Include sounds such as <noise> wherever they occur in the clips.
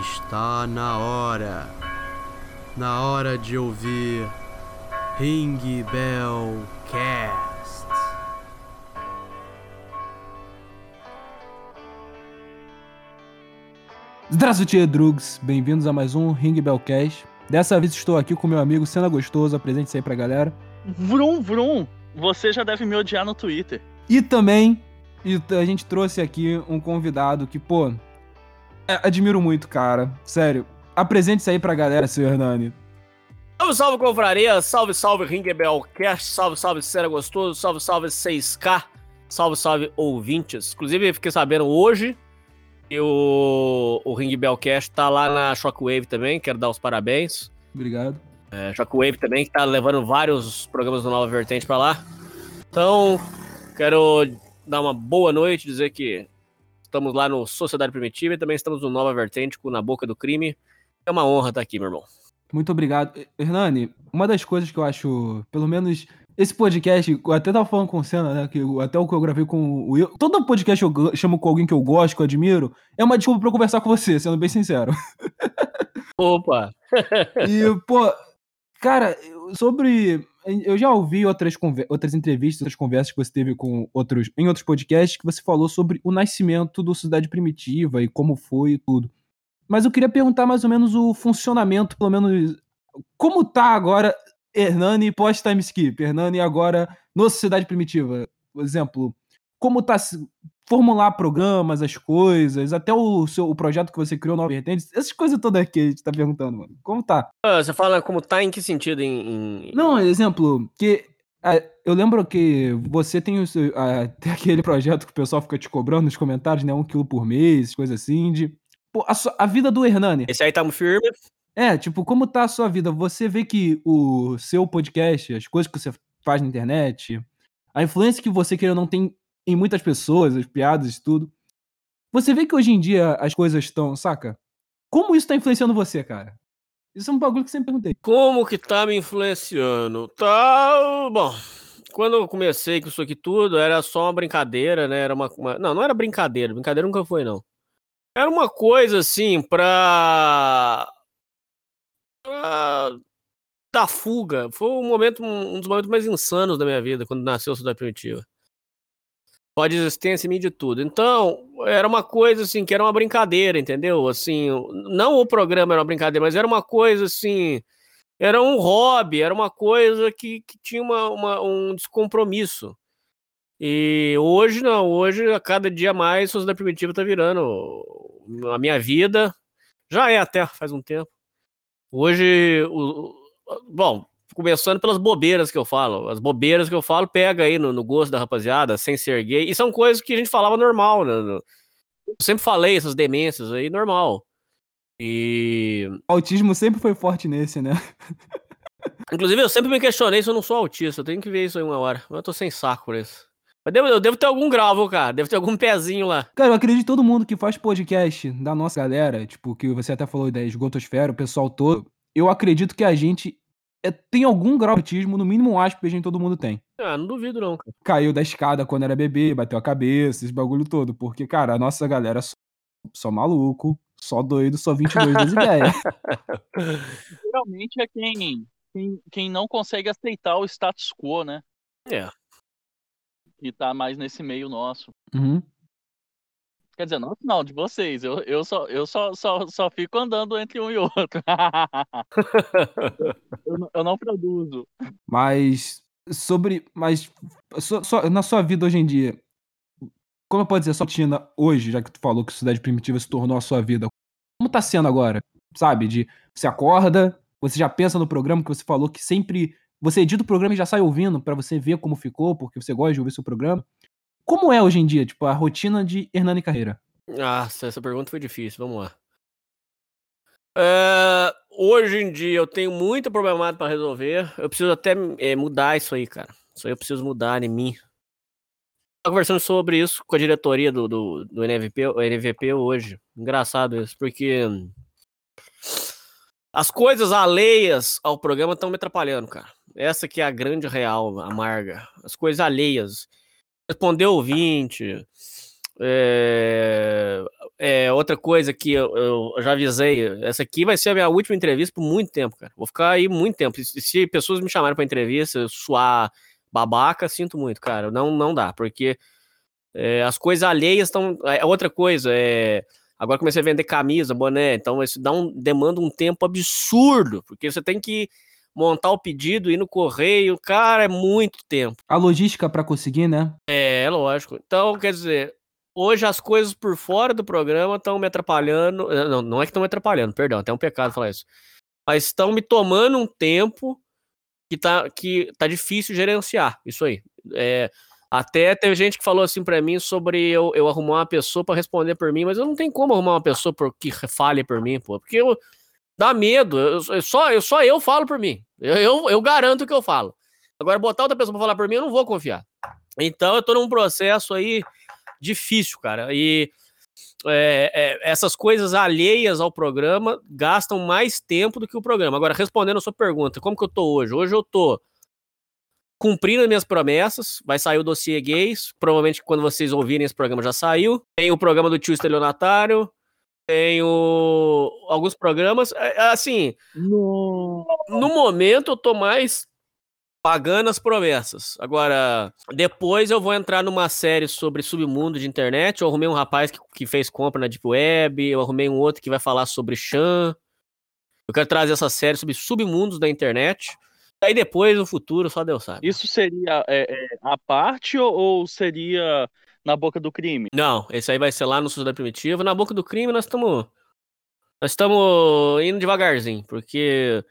Está na hora. Na hora de ouvir Ring Bell Cast. Здравствуйте, drugs! Bem-vindos a mais um Ring Bell Cast. Dessa vez estou aqui com meu amigo Cena Gostoso, apresente isso aí pra galera. Vrum, vrum! Você já deve me odiar no Twitter. E também, e a gente trouxe aqui um convidado que, pô, é, admiro muito, cara. Sério. Apresente isso aí pra galera, seu Hernani. Salve, salve, confraria! Salve, salve, Ringbell Cast! Salve, salve, Cera Gostoso! Salve, salve, 6K! Salve, salve, ouvintes! Inclusive, fiquei sabendo hoje que o, o Ring tá lá na Shockwave também, quero dar os parabéns. Obrigado. É, Shockwave também, que tá levando vários programas do Nova Vertente pra lá. Então, quero dar uma boa noite, dizer que estamos lá no Sociedade Primitiva e também estamos no Nova Vertente, com Na Boca do Crime. É uma honra estar aqui, meu irmão. Muito obrigado. Hernani, uma das coisas que eu acho, pelo menos esse podcast, eu até tava falando com o Senna, né? Que eu- até o que eu gravei com o Will. Todo podcast eu chamo com alguém que eu gosto, que eu admiro, é uma desculpa pra eu conversar com você, sendo bem sincero. Opa! <laughs> E, pô, cara, sobre. Eu já ouvi outras, outras entrevistas, outras conversas que você teve com outros, em outros podcasts, que você falou sobre o nascimento do Sociedade Primitiva e como foi e tudo. Mas eu queria perguntar mais ou menos o funcionamento, pelo menos. Como tá agora Hernani pós-time skip? Hernani agora no Sociedade Primitiva? Por exemplo, como tá formular programas, as coisas, até o seu o projeto que você criou, Nova Vertentes, essas coisas todas que a gente tá perguntando, mano. Como tá? Ah, Você fala como tá em que sentido? Em, em- Não, exemplo, que ah, eu lembro que você tem, o seu, ah, <laughs> tem aquele projeto que o pessoal fica te cobrando nos comentários, né? Um quilo por mês, coisa assim, de. Pô, a, sua- a vida do Hernani. Esse aí tamo firme. É, tipo, como tá a sua vida? Você vê que o seu podcast, as coisas que você faz na internet, a influência que você queira não tem em muitas pessoas, as piadas e tudo. Você vê que hoje em dia as coisas estão, saca? Como isso tá influenciando você, cara? Isso é um bagulho que eu sempre perguntei. Como que tá me influenciando? Tá. Bom, quando eu comecei com isso aqui tudo, era só uma brincadeira, né? Era uma. uma- Não, não era brincadeira. Brincadeira nunca foi, não. Era uma coisa assim pra. pra dar fuga. Foi um momento, um dos momentos mais insanos da minha vida, quando nasceu a Cidade Primitiva. Pode existência mim de tudo. Então, era uma coisa assim, que era uma brincadeira, entendeu? Assim, não o programa era uma brincadeira, mas era uma coisa assim. Era um hobby, era uma coisa que, que tinha uma, uma- um descompromisso. E hoje não, hoje a cada dia mais a Sociedade Primitiva tá virando a minha vida. Já é até faz um tempo. Hoje, o- bom, começando pelas bobeiras que eu falo. As bobeiras que eu falo pega aí no, no gosto da rapaziada, sem ser gay. E são coisas que a gente falava normal, né? Eu sempre falei essas demências aí, normal. E. Autismo sempre foi forte nesse, né? <laughs> Inclusive, eu sempre me questionei se eu não sou autista. Eu tenho que ver isso aí uma hora. Mas eu tô sem saco por isso. Mas devo- eu devo ter algum grau, cara? Devo ter algum pezinho lá. Cara, eu acredito que todo mundo que faz podcast da nossa galera, tipo, que você até falou da esgotosfera, o pessoal todo, eu acredito que a gente é- tem algum grau de autismo, no mínimo um Asperger todo mundo tem. Ah, não duvido, não, cara. Caiu da escada quando era bebê, bateu a cabeça, esse bagulho todo. Porque, cara, a nossa galera é só, só maluco, só doido, só 22 das ideias. <laughs> Geralmente é quem, quem, quem não consegue aceitar o status quo, né? É. Que tá mais nesse meio nosso. Uhum. Quer dizer, não, não, de vocês. Eu, eu, só, eu só, só, só fico andando entre um e outro. <laughs> eu, não- eu não produzo. Mas sobre. Mas so- so- na sua vida hoje em dia, como eu posso dizer, sua rotina hoje, já que tu falou que Cidade Primitiva se tornou a sua vida, como tá sendo agora? Sabe? De você acorda, você já pensa no programa que você falou que sempre. Você edita o programa e já sai ouvindo pra você ver como ficou, porque você gosta de ouvir seu programa. Como é hoje em dia, tipo, a rotina de Hernani Carreira? Nossa, essa pergunta foi difícil. Vamos lá. É, hoje em dia eu tenho muito problemático pra resolver. Eu preciso até é, mudar isso aí, cara. Isso aí eu preciso mudar em mim. Tava conversando sobre isso com a diretoria do, do, do NVP, NVP hoje. Engraçado isso, porque as coisas alheias ao programa estão me atrapalhando, cara. Essa que é a grande real, amarga. As coisas alheias. Responder ouvinte, É, é, outra coisa que eu, eu, já avisei, essa aqui vai ser a minha última entrevista por muito tempo, cara. Vou ficar aí muito tempo. Se, se pessoas me chamarem para entrevista, suar babaca, sinto muito, cara. Não, não dá, porque é, as coisas alheias estão. É outra coisa, é. Agora comecei a vender camisa, boné, então isso dá um, demanda um tempo absurdo, porque você tem que montar o pedido, ir no correio, cara, é muito tempo. A logística para conseguir, né? É, é lógico. Então, quer dizer, hoje as coisas por fora do programa estão me atrapalhando. Eh, não, não é que estão me atrapalhando, perdão, até um pecado falar isso. Mas estão me tomando um tempo que tá, que tá difícil gerenciar. Isso aí. É, até teve gente que falou assim para mim sobre eu, eu arrumar uma pessoa para responder por mim, mas eu não tenho como arrumar uma pessoa por, que fale por mim, pô. Porque eu, dá medo. Eu, só, eu, só eu falo por mim. Eu, eu, eu garanto que eu falo. Agora, botar outra pessoa pra falar por mim, eu não vou confiar. Então, eu tô num processo aí difícil, cara. E é, é, essas coisas alheias ao programa gastam mais tempo do que o programa. Agora, respondendo a sua pergunta, como que eu tô hoje? Hoje eu tô cumprindo as minhas promessas. Vai sair o dossiê gays. Provavelmente quando vocês ouvirem esse programa já saiu. Tem o programa do tio estelionatário. Tenho alguns programas. É, é, assim, no, no momento eu tô mais pagando as promessas. Agora, depois eu vou entrar numa série sobre submundo de internet. Eu arrumei um rapaz que, que fez compra na Deep Web, eu arrumei um outro que vai falar sobre Chan. Eu quero trazer essa série sobre submundos da internet. Aí depois, no futuro, só Deus sabe. Isso seria é, é, a parte ou, ou, seria na boca do crime? Não, esse aí vai ser lá no Sociedade Primitiva. Na boca do crime nós estamos. Nós estamos indo devagarzinho, porque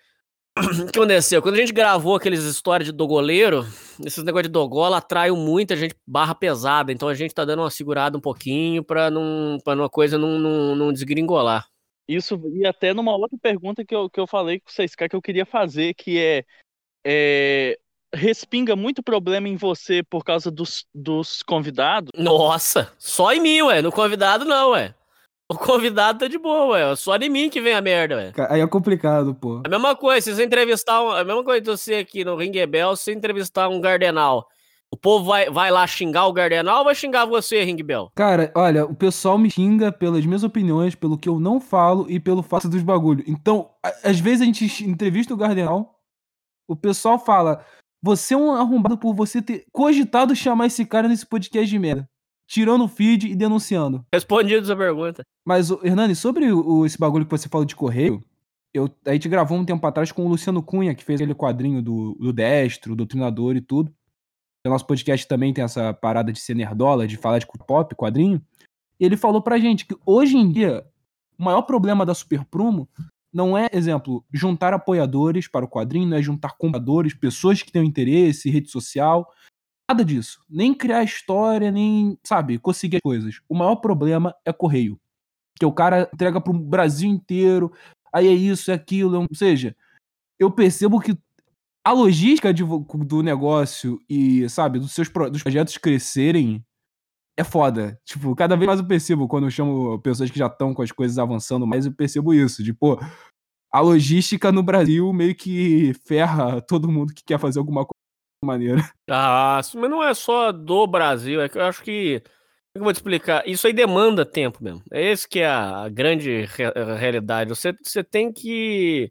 <clears throat> o que aconteceu? Quando a gente gravou aqueles histórias de dogoleiro, esses negócios de dogola atraem muito a gente barra pesada, então a gente tá dando uma segurada um pouquinho pra, não, pra uma coisa não, não, não desgringolar. Isso e até numa outra pergunta que eu, que eu falei com vocês, que eu queria fazer, que é, é respinga muito problema em você por causa dos, dos convidados? Nossa, só em mim, ué. No convidado não, ué. O convidado tá de boa, ué. Só de mim que vem a merda, ué. Aí é complicado, pô. A mesma coisa, se você entrevistar. Um, a mesma coisa de você aqui no Ring Bell, se você entrevistar um Gardenal. O povo vai, vai lá xingar o Gardenal ou vai xingar você, Ring Bell? Cara, olha, o pessoal me xinga pelas minhas opiniões, pelo que eu não falo e pelo fato dos bagulho. Então, às vezes a gente entrevista o Gardenal, o pessoal fala: você é um arrombado por você ter cogitado chamar esse cara nesse podcast de merda tirando o feed e denunciando. Respondido essa pergunta. Mas, Hernani, sobre o, esse bagulho que você falou de correio, eu, a gente gravou um tempo atrás com o Luciano Cunha, que fez aquele quadrinho do, do Destro, do Treinador e tudo. O nosso podcast também tem essa parada de ser nerdola, de falar de pop, quadrinho. E ele falou pra gente que hoje em dia, o maior problema da Super Prumo não é, exemplo, juntar apoiadores para o quadrinho, não é juntar compradores, pessoas que têm interesse, rede social. Nada disso. Nem criar história, nem, sabe, conseguir coisas. O maior problema é correio. Que o cara entrega pro Brasil inteiro, aí é isso, é aquilo, é ou seja, eu percebo que a logística de, do negócio e, sabe, dos seus dos projetos crescerem é foda. Tipo, cada vez mais eu percebo quando eu chamo pessoas que já estão com as coisas avançando mais, eu percebo isso. De, pô, a logística no Brasil meio que ferra todo mundo que quer fazer alguma coisa maneira. Ah, mas não é só do Brasil, é que eu acho que. Eu vou te explicar? Isso aí demanda tempo mesmo. É esse que é a grande re realidade. Você, você tem que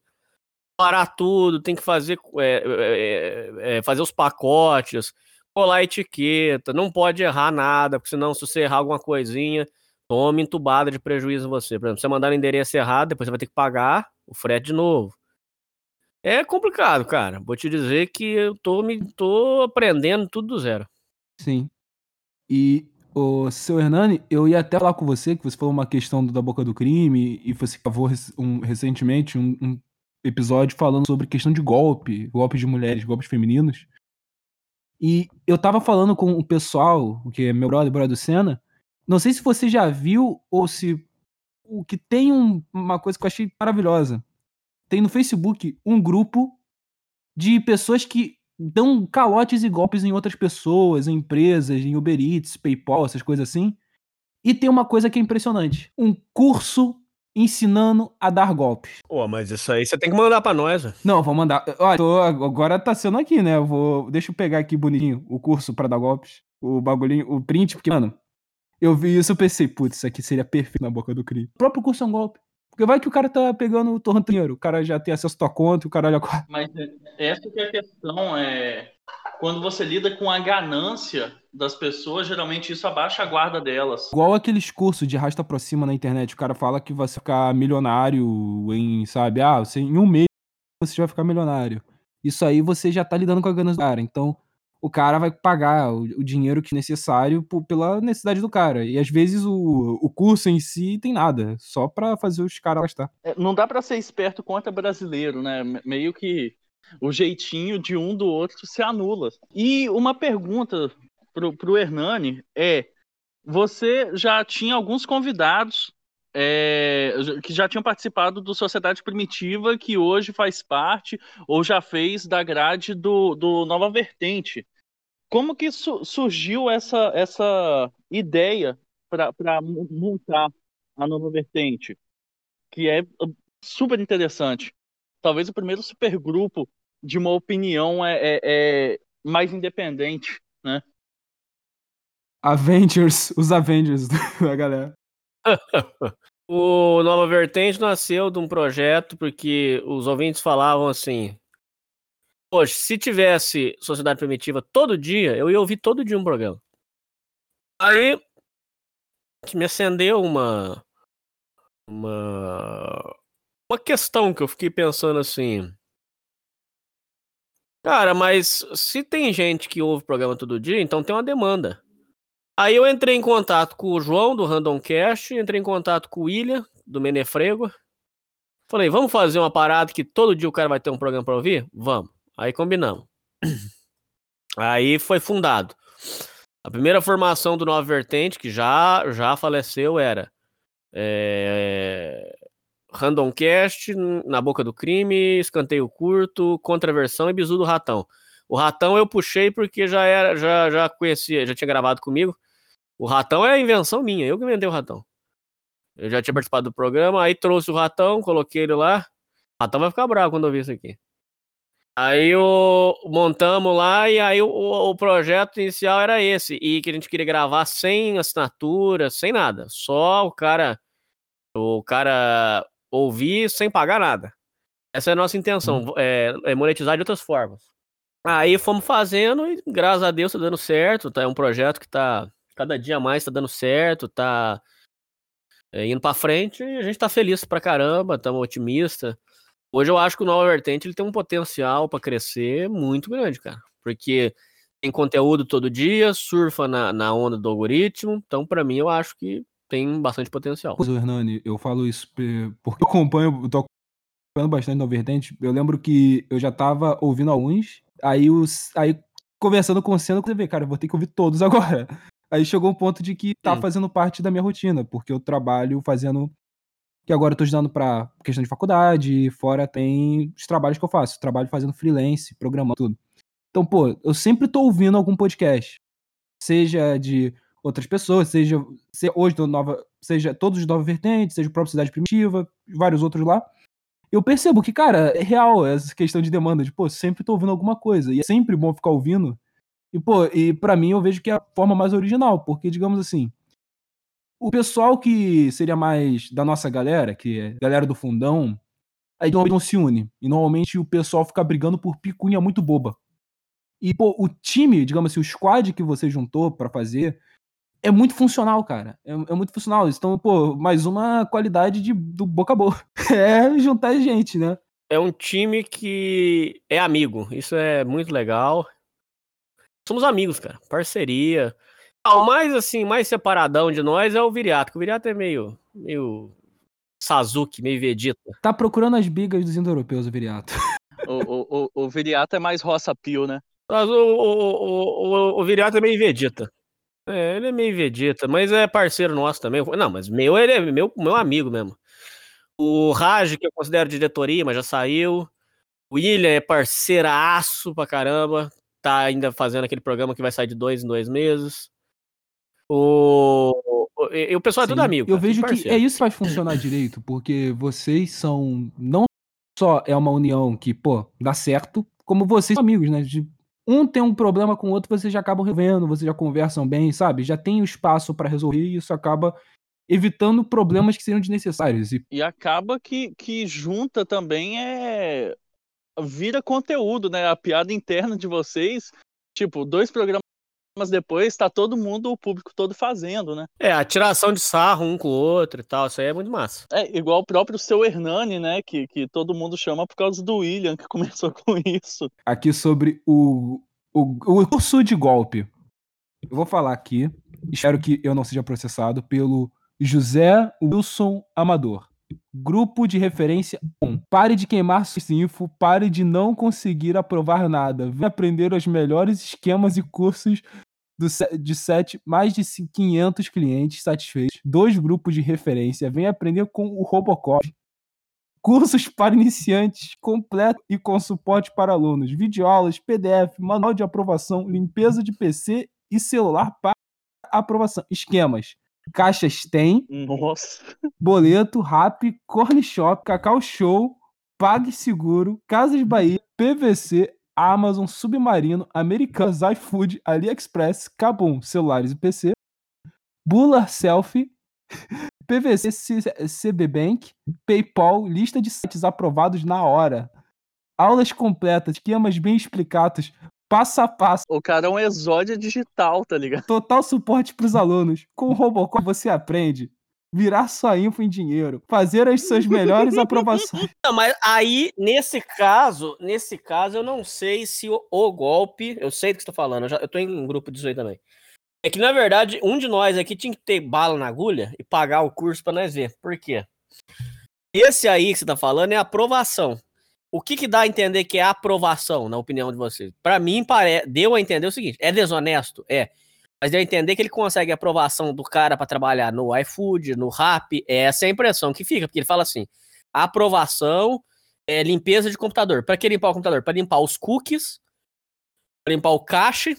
parar tudo, tem que fazer, é, é, é, fazer os pacotes, colar etiqueta, não pode errar nada, porque senão, se você errar alguma coisinha, toma entubada de prejuízo você. Por exemplo, você mandar o endereço errado, depois você vai ter que pagar o frete de novo. É complicado, cara. Vou te dizer que eu tô, me, tô aprendendo tudo do zero. Sim. E, o seu Hernani, eu ia até falar com você, que você falou uma questão da boca do crime, e você gravou um, recentemente um, um, episódio falando sobre questão de golpe, golpes de mulheres, golpes femininos. E eu tava falando com o pessoal, que é meu brother, brother do Senna, não sei se você já viu ou se o que tem um, uma coisa que eu achei maravilhosa tem no Facebook um grupo de pessoas que dão calotes e golpes em outras pessoas, em empresas, em Uber Eats, PayPal, essas coisas assim. E tem uma coisa que é impressionante: um curso ensinando a dar golpes. Pô, mas isso aí você tem que mandar para nós. Véio. Não, vou mandar. Olha, tô, agora tá sendo aqui, né? Eu vou, deixa eu pegar aqui bonitinho o curso para dar golpes, o bagulhinho, o print, porque mano, Eu vi isso e pensei, putz, isso aqui seria perfeito na boca do CRI. O próprio curso é um golpe. Porque vai que o cara tá pegando o torrent dinheiro, o cara já tem acesso à tua conta, o cara já... Mas essa que é a questão, é... Quando você lida com a ganância das pessoas, geralmente isso abaixa a guarda delas. Igual aqueles cursos de rasta cima na internet, o cara fala que vai ficar milionário em, sabe, ah, você, em um mês você vai ficar milionário. Isso aí você já tá lidando com a ganância do cara, então o cara vai pagar o, o dinheiro que é necessário por, pela necessidade do cara. E às vezes o, o curso em si tem nada, só para fazer os caras gastar. É, não dá para ser esperto contra brasileiro, né? Meio que o jeitinho de um do outro se anula. E uma pergunta pro, pro Hernani é: você já tinha alguns convidados é, que já tinham participado do Sociedade Primitiva, que hoje faz parte ou já fez da grade do, do Nova Vertente. Como que su surgiu essa, essa ideia para montar a Nova Vertente? Que é super interessante. Talvez o primeiro supergrupo de uma opinião é, é, é mais independente, né? Avengers, os Avengers <laughs> da galera. <laughs> o Nova Vertente nasceu de um projeto porque os ouvintes falavam assim: Poxa, se tivesse Sociedade Primitiva todo dia, eu ia ouvir todo dia um programa. Aí me acendeu uma uma uma questão que eu fiquei pensando assim. Cara, mas se tem gente que ouve o programa todo dia, então tem uma demanda. Aí eu entrei em contato com o João do Random Cast, entrei em contato com o William do Menefrego. Falei, vamos fazer uma parada que todo dia o cara vai ter um programa para ouvir? Vamos. Aí combinamos. Aí foi fundado. A primeira formação do Nova Vertente, que já, já faleceu, era é, Random Cast, Na Boca do Crime, Escanteio Curto, Contraversão e Bizu do Ratão. O Ratão eu puxei porque já era, já, já conhecia, já tinha gravado comigo. O ratão é a invenção minha, eu que inventei o ratão. Eu já tinha participado do programa, aí trouxe o ratão, coloquei ele lá. O ratão vai ficar bravo quando ouvir isso aqui. Aí o, montamos lá e aí o, o, projeto inicial era esse. E que a gente queria gravar sem assinatura, sem nada. Só o cara. O cara ouvir sem pagar nada. Essa é a nossa intenção, é, é monetizar de outras formas. Aí fomos fazendo e graças a Deus tá dando certo. Tá, é um projeto que tá cada dia mais tá dando certo, tá é, indo para frente e a gente tá feliz pra caramba, estamos otimista. Hoje eu acho que o Nova Vertente ele tem um potencial para crescer muito grande, cara, porque tem conteúdo todo dia, surfa na, na onda do algoritmo, então para mim eu acho que tem bastante potencial. Pois, Hernani, eu falo isso porque eu acompanho, eu tô acompanhando bastante Nova Vertente. Eu lembro que eu já tava ouvindo alguns, aí os aí conversando com o Senna, eu falei, cara, eu vou ter que ouvir todos <laughs> agora. Aí chegou um ponto de que tá hum. fazendo parte da minha rotina, porque eu trabalho fazendo. Que agora eu tô estudando pra questão de faculdade, fora tem os trabalhos que eu faço. Trabalho fazendo freelance, programando tudo. Então, pô, eu sempre tô ouvindo algum podcast. Seja de outras pessoas, seja, seja hoje do Nova, seja todos os Nova Vertentes, seja o próprio Cidade Primitiva, vários outros lá. Eu percebo que, cara, é real essa questão de demanda, de, pô, sempre tô ouvindo alguma coisa. E é sempre bom ficar ouvindo e, pô, e para mim eu vejo que é a forma mais original, porque, digamos assim, o pessoal que seria mais da nossa galera, que é galera do fundão, aí normalmente não se une. E normalmente o pessoal fica brigando por picunha muito boba. E, pô, o time, digamos assim, o squad que você juntou para fazer é muito funcional, cara. É, é, muito funcional. Então, pô, mais uma qualidade de, do boca a boca. <laughs> É juntar gente, né? É um time que é amigo. Isso é muito legal somos amigos, cara. Parceria. Ah, o mais assim, mais separadão de nós é o Viriato, que o Viriato é meio. meio. Sazuki, meio Vegeta. Tá procurando as bigas dos indo-europeus, o Viriato. <laughs> O, o, o, o Viriato é mais roça pio, né? Mas o, o, o, o, Viriato é meio Vegeta. É, ele é meio Vegeta, mas é parceiro nosso também. Não, mas meu, ele é meu, meu amigo mesmo. O Raj, que eu considero diretoria, mas já saiu. O William é parceiraço pra caramba tá ainda fazendo aquele programa que vai sair de dois em dois meses. O, o, e, o pessoal Sim, é tudo amigo. Eu vejo que é isso que faz funcionar direito, porque vocês são. Não só é uma união que, pô, dá certo, como vocês são amigos, né? De, um tem um problema com o outro, vocês já acabam resolvendo, vocês já conversam bem, sabe? Já tem o espaço para resolver e isso acaba evitando problemas que seriam desnecessários. E E acaba que, que junta também é. Vira conteúdo, né? A piada interna de vocês. Tipo, dois programas depois, tá todo mundo, o público todo fazendo, né? É, a tiração de sarro um com o outro e tal, isso aí é muito massa. É igual o próprio seu Hernani, né? Que, que todo mundo chama por causa do William, que <laughs> começou com isso. aqui sobre o, o, o curso de golpe. Eu vou falar aqui, espero que eu não seja processado, pelo José Wilson Amador. Grupo de referência 1. Pare de queimar sua info, pare de não conseguir aprovar nada. Vem aprender os melhores esquemas e cursos do, de sete, mais de 500 clientes satisfeitos. Dois grupos de referência. Vem aprender com o Robocop. Cursos <laughs> para iniciantes completo e com suporte para alunos. Videoaulas, PDF, manual de aprovação, limpeza de PC e celular para aprovação. Esquemas. Caixas tem, Nossa. Boleto, Rap, Corn Shop, Cacau Show, PagSeguro, Casas Bahia, PVC, Amazon, Submarino, Americanas, iFood, AliExpress, Kabum, celulares e PC, Bula Selfie, <laughs> PVC, CB Bank, PayPal, lista de sites aprovados na hora, aulas completas, esquemas bem explicados, passo a passo, O cara é um exódio digital, tá ligado? Total suporte para os alunos. Com o Robocop você aprende. Virar sua info em dinheiro. Fazer as suas melhores <laughs> aprovações. Não, mas aí, nesse caso, nesse caso, eu não sei se o, o golpe. Eu sei do que você tá falando, eu, já, eu tô em um grupo disso aí também. É que, na verdade, um de nós aqui tinha que ter bala na agulha e pagar o curso pra nós ver. Por quê? Esse aí que você tá falando é aprovação. O que que dá a entender que é aprovação, na opinião de vocês? Pra mim, pare... deu a entender o seguinte: é desonesto? É. Mas deu a entender que ele consegue a aprovação do cara pra trabalhar no iFood, no Rap. É essa é a impressão que fica, porque ele fala assim: aprovação é limpeza de computador. Pra que limpar o computador? Pra limpar os cookies, limpar o cache,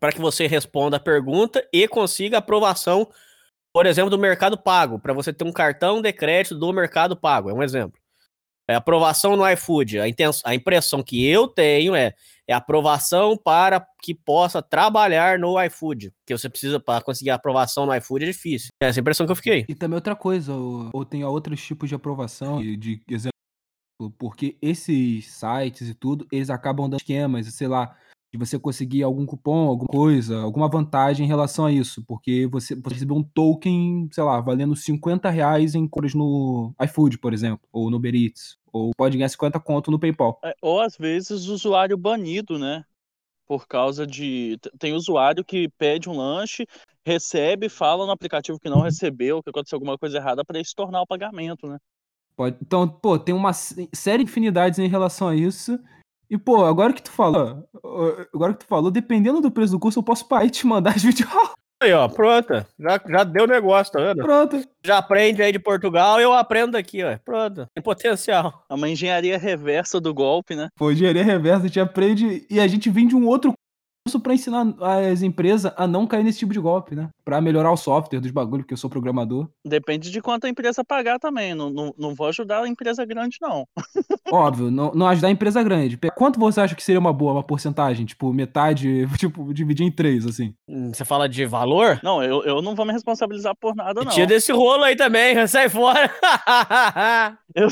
para que você responda a pergunta e consiga aprovação, por exemplo, do Mercado Pago, para você ter um cartão de crédito do Mercado Pago, é um exemplo. É aprovação no iFood. A, inten- a impressão que eu tenho é, é aprovação para que possa trabalhar no iFood. Que você precisa, para conseguir aprovação no iFood é difícil. É essa impressão que eu fiquei. E também outra coisa, ou, ou tem outros tipos de aprovação, de, de exemplo, porque esses sites e tudo, eles acabam dando esquemas, sei lá, de você conseguir algum cupom, alguma coisa, alguma vantagem em relação a isso, porque você, você recebeu um token, sei lá, valendo 50 reais em compras no iFood, por exemplo, ou no Uber Eats, ou pode ganhar 50 conto no PayPal. É, Ou às vezes usuário banido, né? Por causa de. Tem usuário que pede um lanche, recebe, fala no aplicativo que não recebeu, que aconteceu alguma coisa errada para estornar o pagamento, né? Pode- Então, pô, tem uma sé- série de infinidades em relação a isso. E, pô, agora que tu falou, agora que tu falou, dependendo do preço do curso, eu posso parar e te mandar as videoaulas. Aí, ó, pronto. Já, já deu negócio, tá vendo? Pronto. Já aprende aí de Portugal, eu aprendo aqui, ó. Pronto. Tem potencial. É uma engenharia reversa do golpe, né? Pô, engenharia reversa, a gente aprende e a gente vem de um outro curso pra ensinar as empresas a não cair nesse tipo de golpe, né? Pra melhorar o software dos bagulhos, porque eu sou programador. Depende de quanto a empresa pagar também. Não, não, não vou ajudar a empresa grande, não. <laughs> Óbvio, não, não ajudar a empresa grande. Quanto você acha que seria uma boa, uma porcentagem? Tipo, metade, <laughs> tipo, dividir em três, assim. Hum, Você fala de valor? Não, eu, eu não vou me responsabilizar por nada, não. Tira desse rolo aí também, <laughs> sai fora. Eu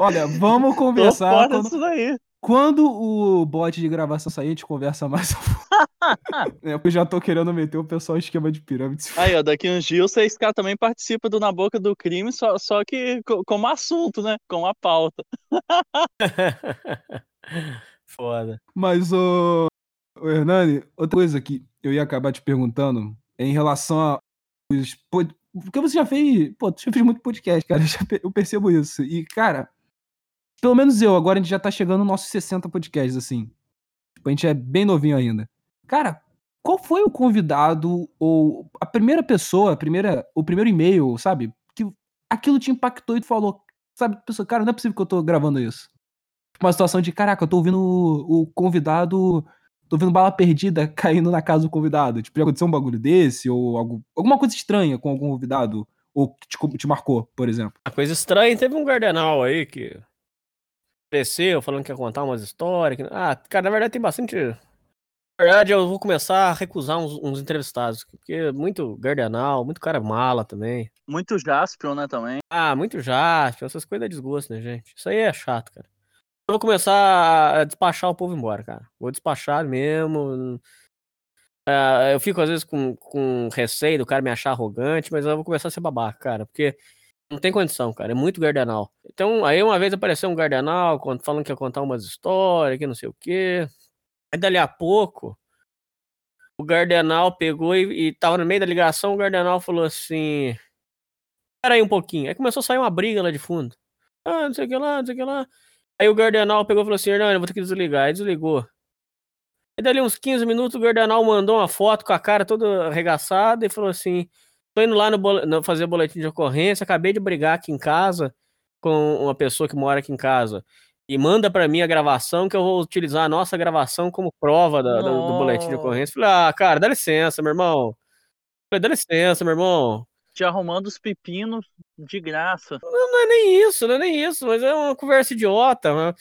Olha, vamos tô conversar. fora quando- disso daí. Quando o bot de gravação sair, a gente conversa mais. <laughs> é, eu já tô querendo meter o pessoal em esquema de pirâmide. Aí, ó, daqui uns dias o 6K também participa do Na Boca do Crime, só, só que co- como assunto, né? Com a pauta. <laughs> Foda. Mas, ô, ô Hernani, outra coisa que eu ia acabar te perguntando é em relação a. Os, porque você já fez. Pô, tu já fez muito podcast, cara. Eu, já pe- eu percebo isso. E, cara, pelo menos eu, agora a gente já tá chegando nos nossos 60 podcasts, assim. Tipo, a gente é bem novinho ainda. Cara, qual foi o convidado ou a primeira pessoa, a primeira, o primeiro e-mail, sabe? Que aquilo te impactou e tu falou, sabe, pessoa, cara, não é possível que eu tô gravando isso. Uma situação de, caraca, eu tô ouvindo o, convidado, tô ouvindo bala perdida <laughs> caindo na casa do convidado. Tipo, já aconteceu um bagulho desse ou algo, alguma coisa estranha com algum convidado ou que te, te marcou, por exemplo. A coisa estranha, teve um cardenal aí que apareceu falando que ia contar umas histórias. Que... Ah, cara, na verdade tem bastante. Na verdade, eu vou começar a recusar uns, uns entrevistados, porque é muito gardenal, muito cara mala também. Muito Jaspion, né, também. Ah, muito Jaspion, essas coisas de desgosto, né, gente? Isso aí é chato, cara. Eu vou começar a despachar o povo embora, cara. Vou despachar mesmo. Uh, eu fico às vezes com, com receio do cara me achar arrogante, mas eu vou começar a ser babaca, cara, porque não tem condição, cara. É muito gardenal. Então, aí uma vez apareceu um gardenal falando que ia contar umas histórias, que não sei o quê. Aí dali a pouco, o gardenal pegou e, e tava no meio da ligação, o gardenal falou assim. Espera aí um pouquinho. Aí começou a sair uma briga lá de fundo. Ah, não sei o que lá, não sei o que lá. Aí o gardenal pegou e falou assim: Hernani, eu vou ter que desligar. Aí desligou. E dali uns 15 minutos o gardenal mandou uma foto com a cara toda arregaçada e falou assim: Tô indo lá no, no fazer boletim de ocorrência, acabei de brigar aqui em casa com uma pessoa que mora aqui em casa. E manda para mim a gravação que eu vou utilizar a nossa gravação como prova da, do, do, boletim de ocorrência. Falei, ah, cara, dá licença, meu irmão. Falei, dá licença, meu irmão. Te arrumando os pepinos de graça. Não, não, é nem isso, não é nem isso, mas é uma conversa idiota. Né?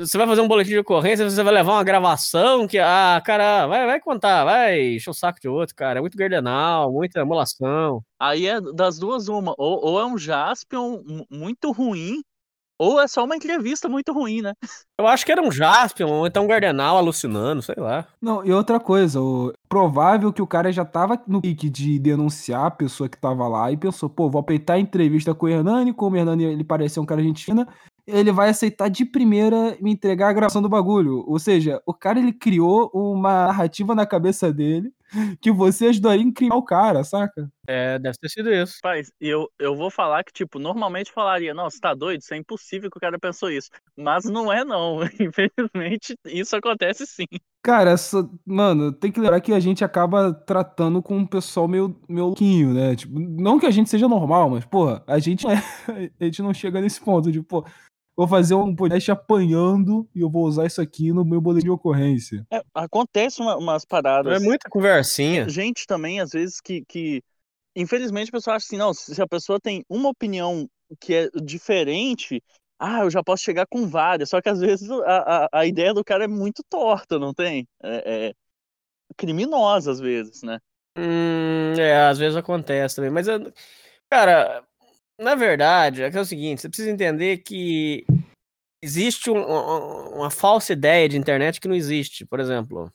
Você vai fazer um boletim de ocorrência, você vai levar uma gravação que, ah, cara, vai, vai contar, vai encher o saco de outro, cara. É muito gardenal, muita emulação. Aí é das duas uma. Ou, ou é um Jaspion muito ruim, ou é só uma entrevista muito ruim, né? Eu acho que era um Jaspion, ou então um Gardenal alucinando, sei lá. Não, e outra coisa, o provável que o cara já tava no pique de denunciar a pessoa que tava lá e pensou, pô, vou apeitar a entrevista com o Hernani, como o Hernani ele parecia um cara argentino, ele vai aceitar de primeira me entregar a gravação do bagulho. Ou seja, o cara ele criou uma narrativa na cabeça dele que você ajudaria a incriminar o cara, saca? É, deve ter sido isso. Pai, eu, eu vou falar que, tipo, normalmente falaria, não, você tá doido? Isso é impossível que o cara pensou isso. Mas não é, não. <laughs> Infelizmente, isso acontece sim. Cara, essa, mano, tem que lembrar que a gente acaba tratando com um pessoal meio, meio louquinho, né? Tipo, não que a gente seja normal, mas, porra, a gente, é, <laughs> a gente não chega nesse ponto de, pô, vou fazer um podcast apanhando e eu vou usar isso aqui no meu boletim de ocorrência. É, acontece uma, umas paradas. É muita conversinha. Gente também, às vezes, que, que. Infelizmente, a pessoa acha assim, não, se a pessoa tem uma opinião que é diferente, ah, eu já posso chegar com várias. Só que às vezes a, a, a ideia do cara é muito torta, não tem? É, é criminosa às vezes, né? Hum, é, às vezes acontece também. Mas, cara, na verdade, é, é o seguinte, você precisa entender que existe um, uma falsa ideia de internet que não existe. Por exemplo,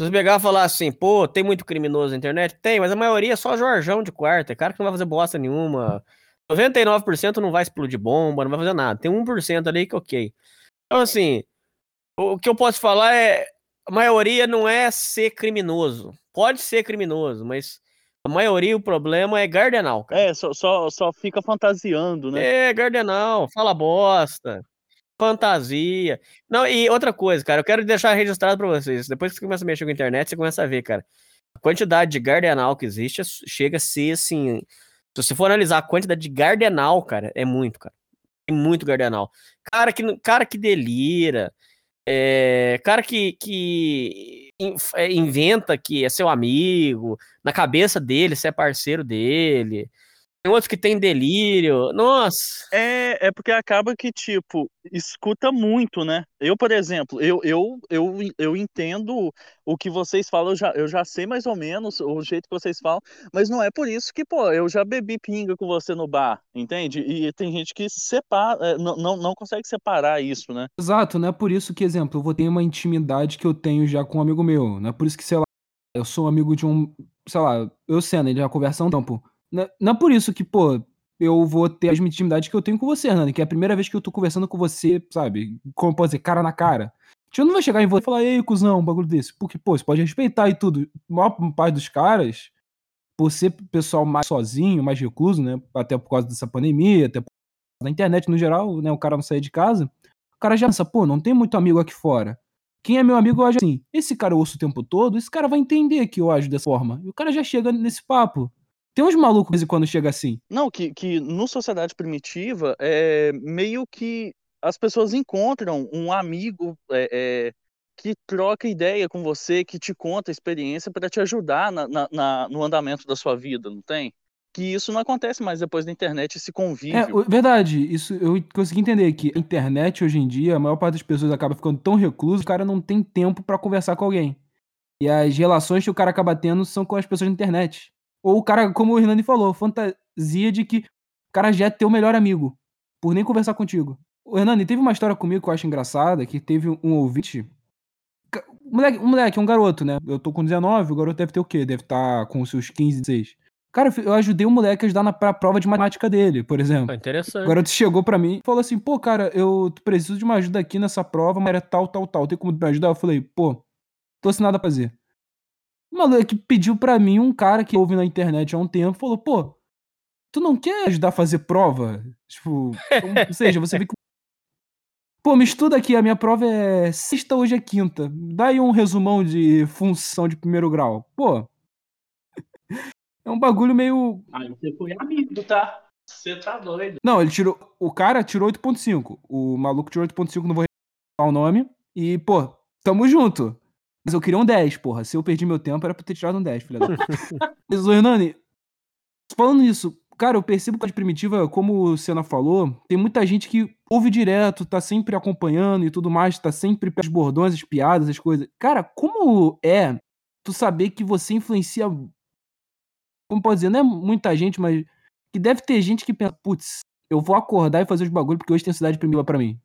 se você pegar e falar assim, pô, tem muito criminoso na internet? Tem, mas a maioria é só Jorjão de quarta, é cara que não vai fazer bosta nenhuma. 99% não vai explodir bomba, não vai fazer nada. Tem 1% ali que ok. Então, assim, o que eu posso falar é, a maioria não é ser criminoso. Pode ser criminoso, mas a maioria, o problema é Gardenal, cara. É, só, só, só fica fantasiando, né? É, Gardenal, fala bosta. Fantasia. Não, e outra coisa, cara, eu quero deixar registrado pra vocês. Depois que você começa a mexer com a internet, você começa a ver, cara. A quantidade de Gardenal que existe é, chega a ser assim. Se você for analisar a quantidade de Gardenal, cara, é muito, cara. Tem muito Gardenal. Cara que, cara que delira. É, cara que, que é, inventa que é seu amigo, na cabeça dele, você é parceiro dele. Tem outros que tem delírio. Nossa. É, é porque acaba que, tipo, escuta muito, né? Eu, por exemplo, eu, eu, eu, eu entendo o que vocês falam, eu já, eu já sei mais ou menos o jeito que vocês falam, mas não é por isso que, pô, eu já bebi pinga com você no bar, entende? E tem gente que separa, é, não, não, não consegue separar isso, né? Exato, não é por isso que, exemplo, eu vou ter uma intimidade que eu tenho já com um amigo meu. Não é por isso que, sei lá, eu sou amigo de um, sei lá, eu sendo, ele já conversa um tempo. Não, é por isso que, pô, eu vou ter a mesma intimidade que eu tenho com você, Hernani, que é a primeira vez que eu tô conversando com você, sabe? Como pode dizer, cara na cara. Eu não vou chegar em você e falar, ei, cuzão, um bagulho desse. Porque, pô, você pode respeitar e tudo. A maior parte dos caras, por ser pessoal mais sozinho, mais recluso, né? Até por causa dessa pandemia, até por causa da internet no geral, né? O cara não sair de casa. O cara já pensa, pô, não tem muito amigo aqui fora. Quem é meu amigo, eu acho assim. Esse cara eu ouço o tempo todo, esse cara vai entender que eu ajo dessa forma. E o cara já chega nesse papo. Tem uns malucos quando chega assim. Não, que, que no sociedade primitiva, é meio que as pessoas encontram um amigo é, é, que troca ideia com você, que te conta a experiência para te ajudar na, na, na, no andamento da sua vida, não tem? que isso não acontece mais depois da internet, esse É, convívio. o- verdade, isso eu consegui entender que a internet hoje em dia, a maior parte das pessoas acaba ficando tão recluso, o cara não tem tempo pra conversar com alguém. E as relações que o cara acaba tendo são com as pessoas na internet. Ou o cara, como o Hernani falou, fantasia de que o cara já é teu melhor amigo, por nem conversar contigo. O Hernani, teve uma história comigo que eu acho engraçada, que teve um ouvinte. Um moleque, um moleque, um garoto, né? Eu tô com 19, o garoto deve ter o quê? Deve estar com os seus 15, 16. Cara, eu ajudei o moleque a ajudar na pra prova de matemática dele, por exemplo. O interessante. garoto chegou pra mim e falou assim: pô, cara, eu preciso de uma ajuda aqui nessa prova, mas era tal, tal, tal. Tem como me ajudar? Eu falei: pô, tô sem nada a fazer. O maluco pediu pra mim um cara que ouve na internet há um tempo falou: pô, tu não quer ajudar a fazer prova? Tipo, ou seja, você vê que. <laughs> Pô, me estuda aqui, a minha prova é sexta, hoje é quinta. Dá aí um resumão de função de primeiro grau. Pô. <laughs> É um bagulho meio Aí você foi amigo, tá? Você tá doido. Não, ele tirou. O cara tirou 8.5. O maluco tirou 8.5, não vou revelar o nome. E, pô, tamo junto. Mas eu queria um 10, porra. Se eu perdi meu tempo, era pra ter tirado um 10, filha da. <laughs> Mas, Hernani, falando nisso, cara, eu percebo que a primitiva, como o Senna falou, tem muita gente que ouve direto, tá sempre acompanhando e tudo mais, tá sempre pelos bordões, as piadas, as coisas. Cara, como é tu saber que você influencia. Como pode dizer, não é muita gente, mas que deve ter gente que pensa, putz, eu vou acordar e fazer os bagulho porque hoje tem cidade primitiva pra mim.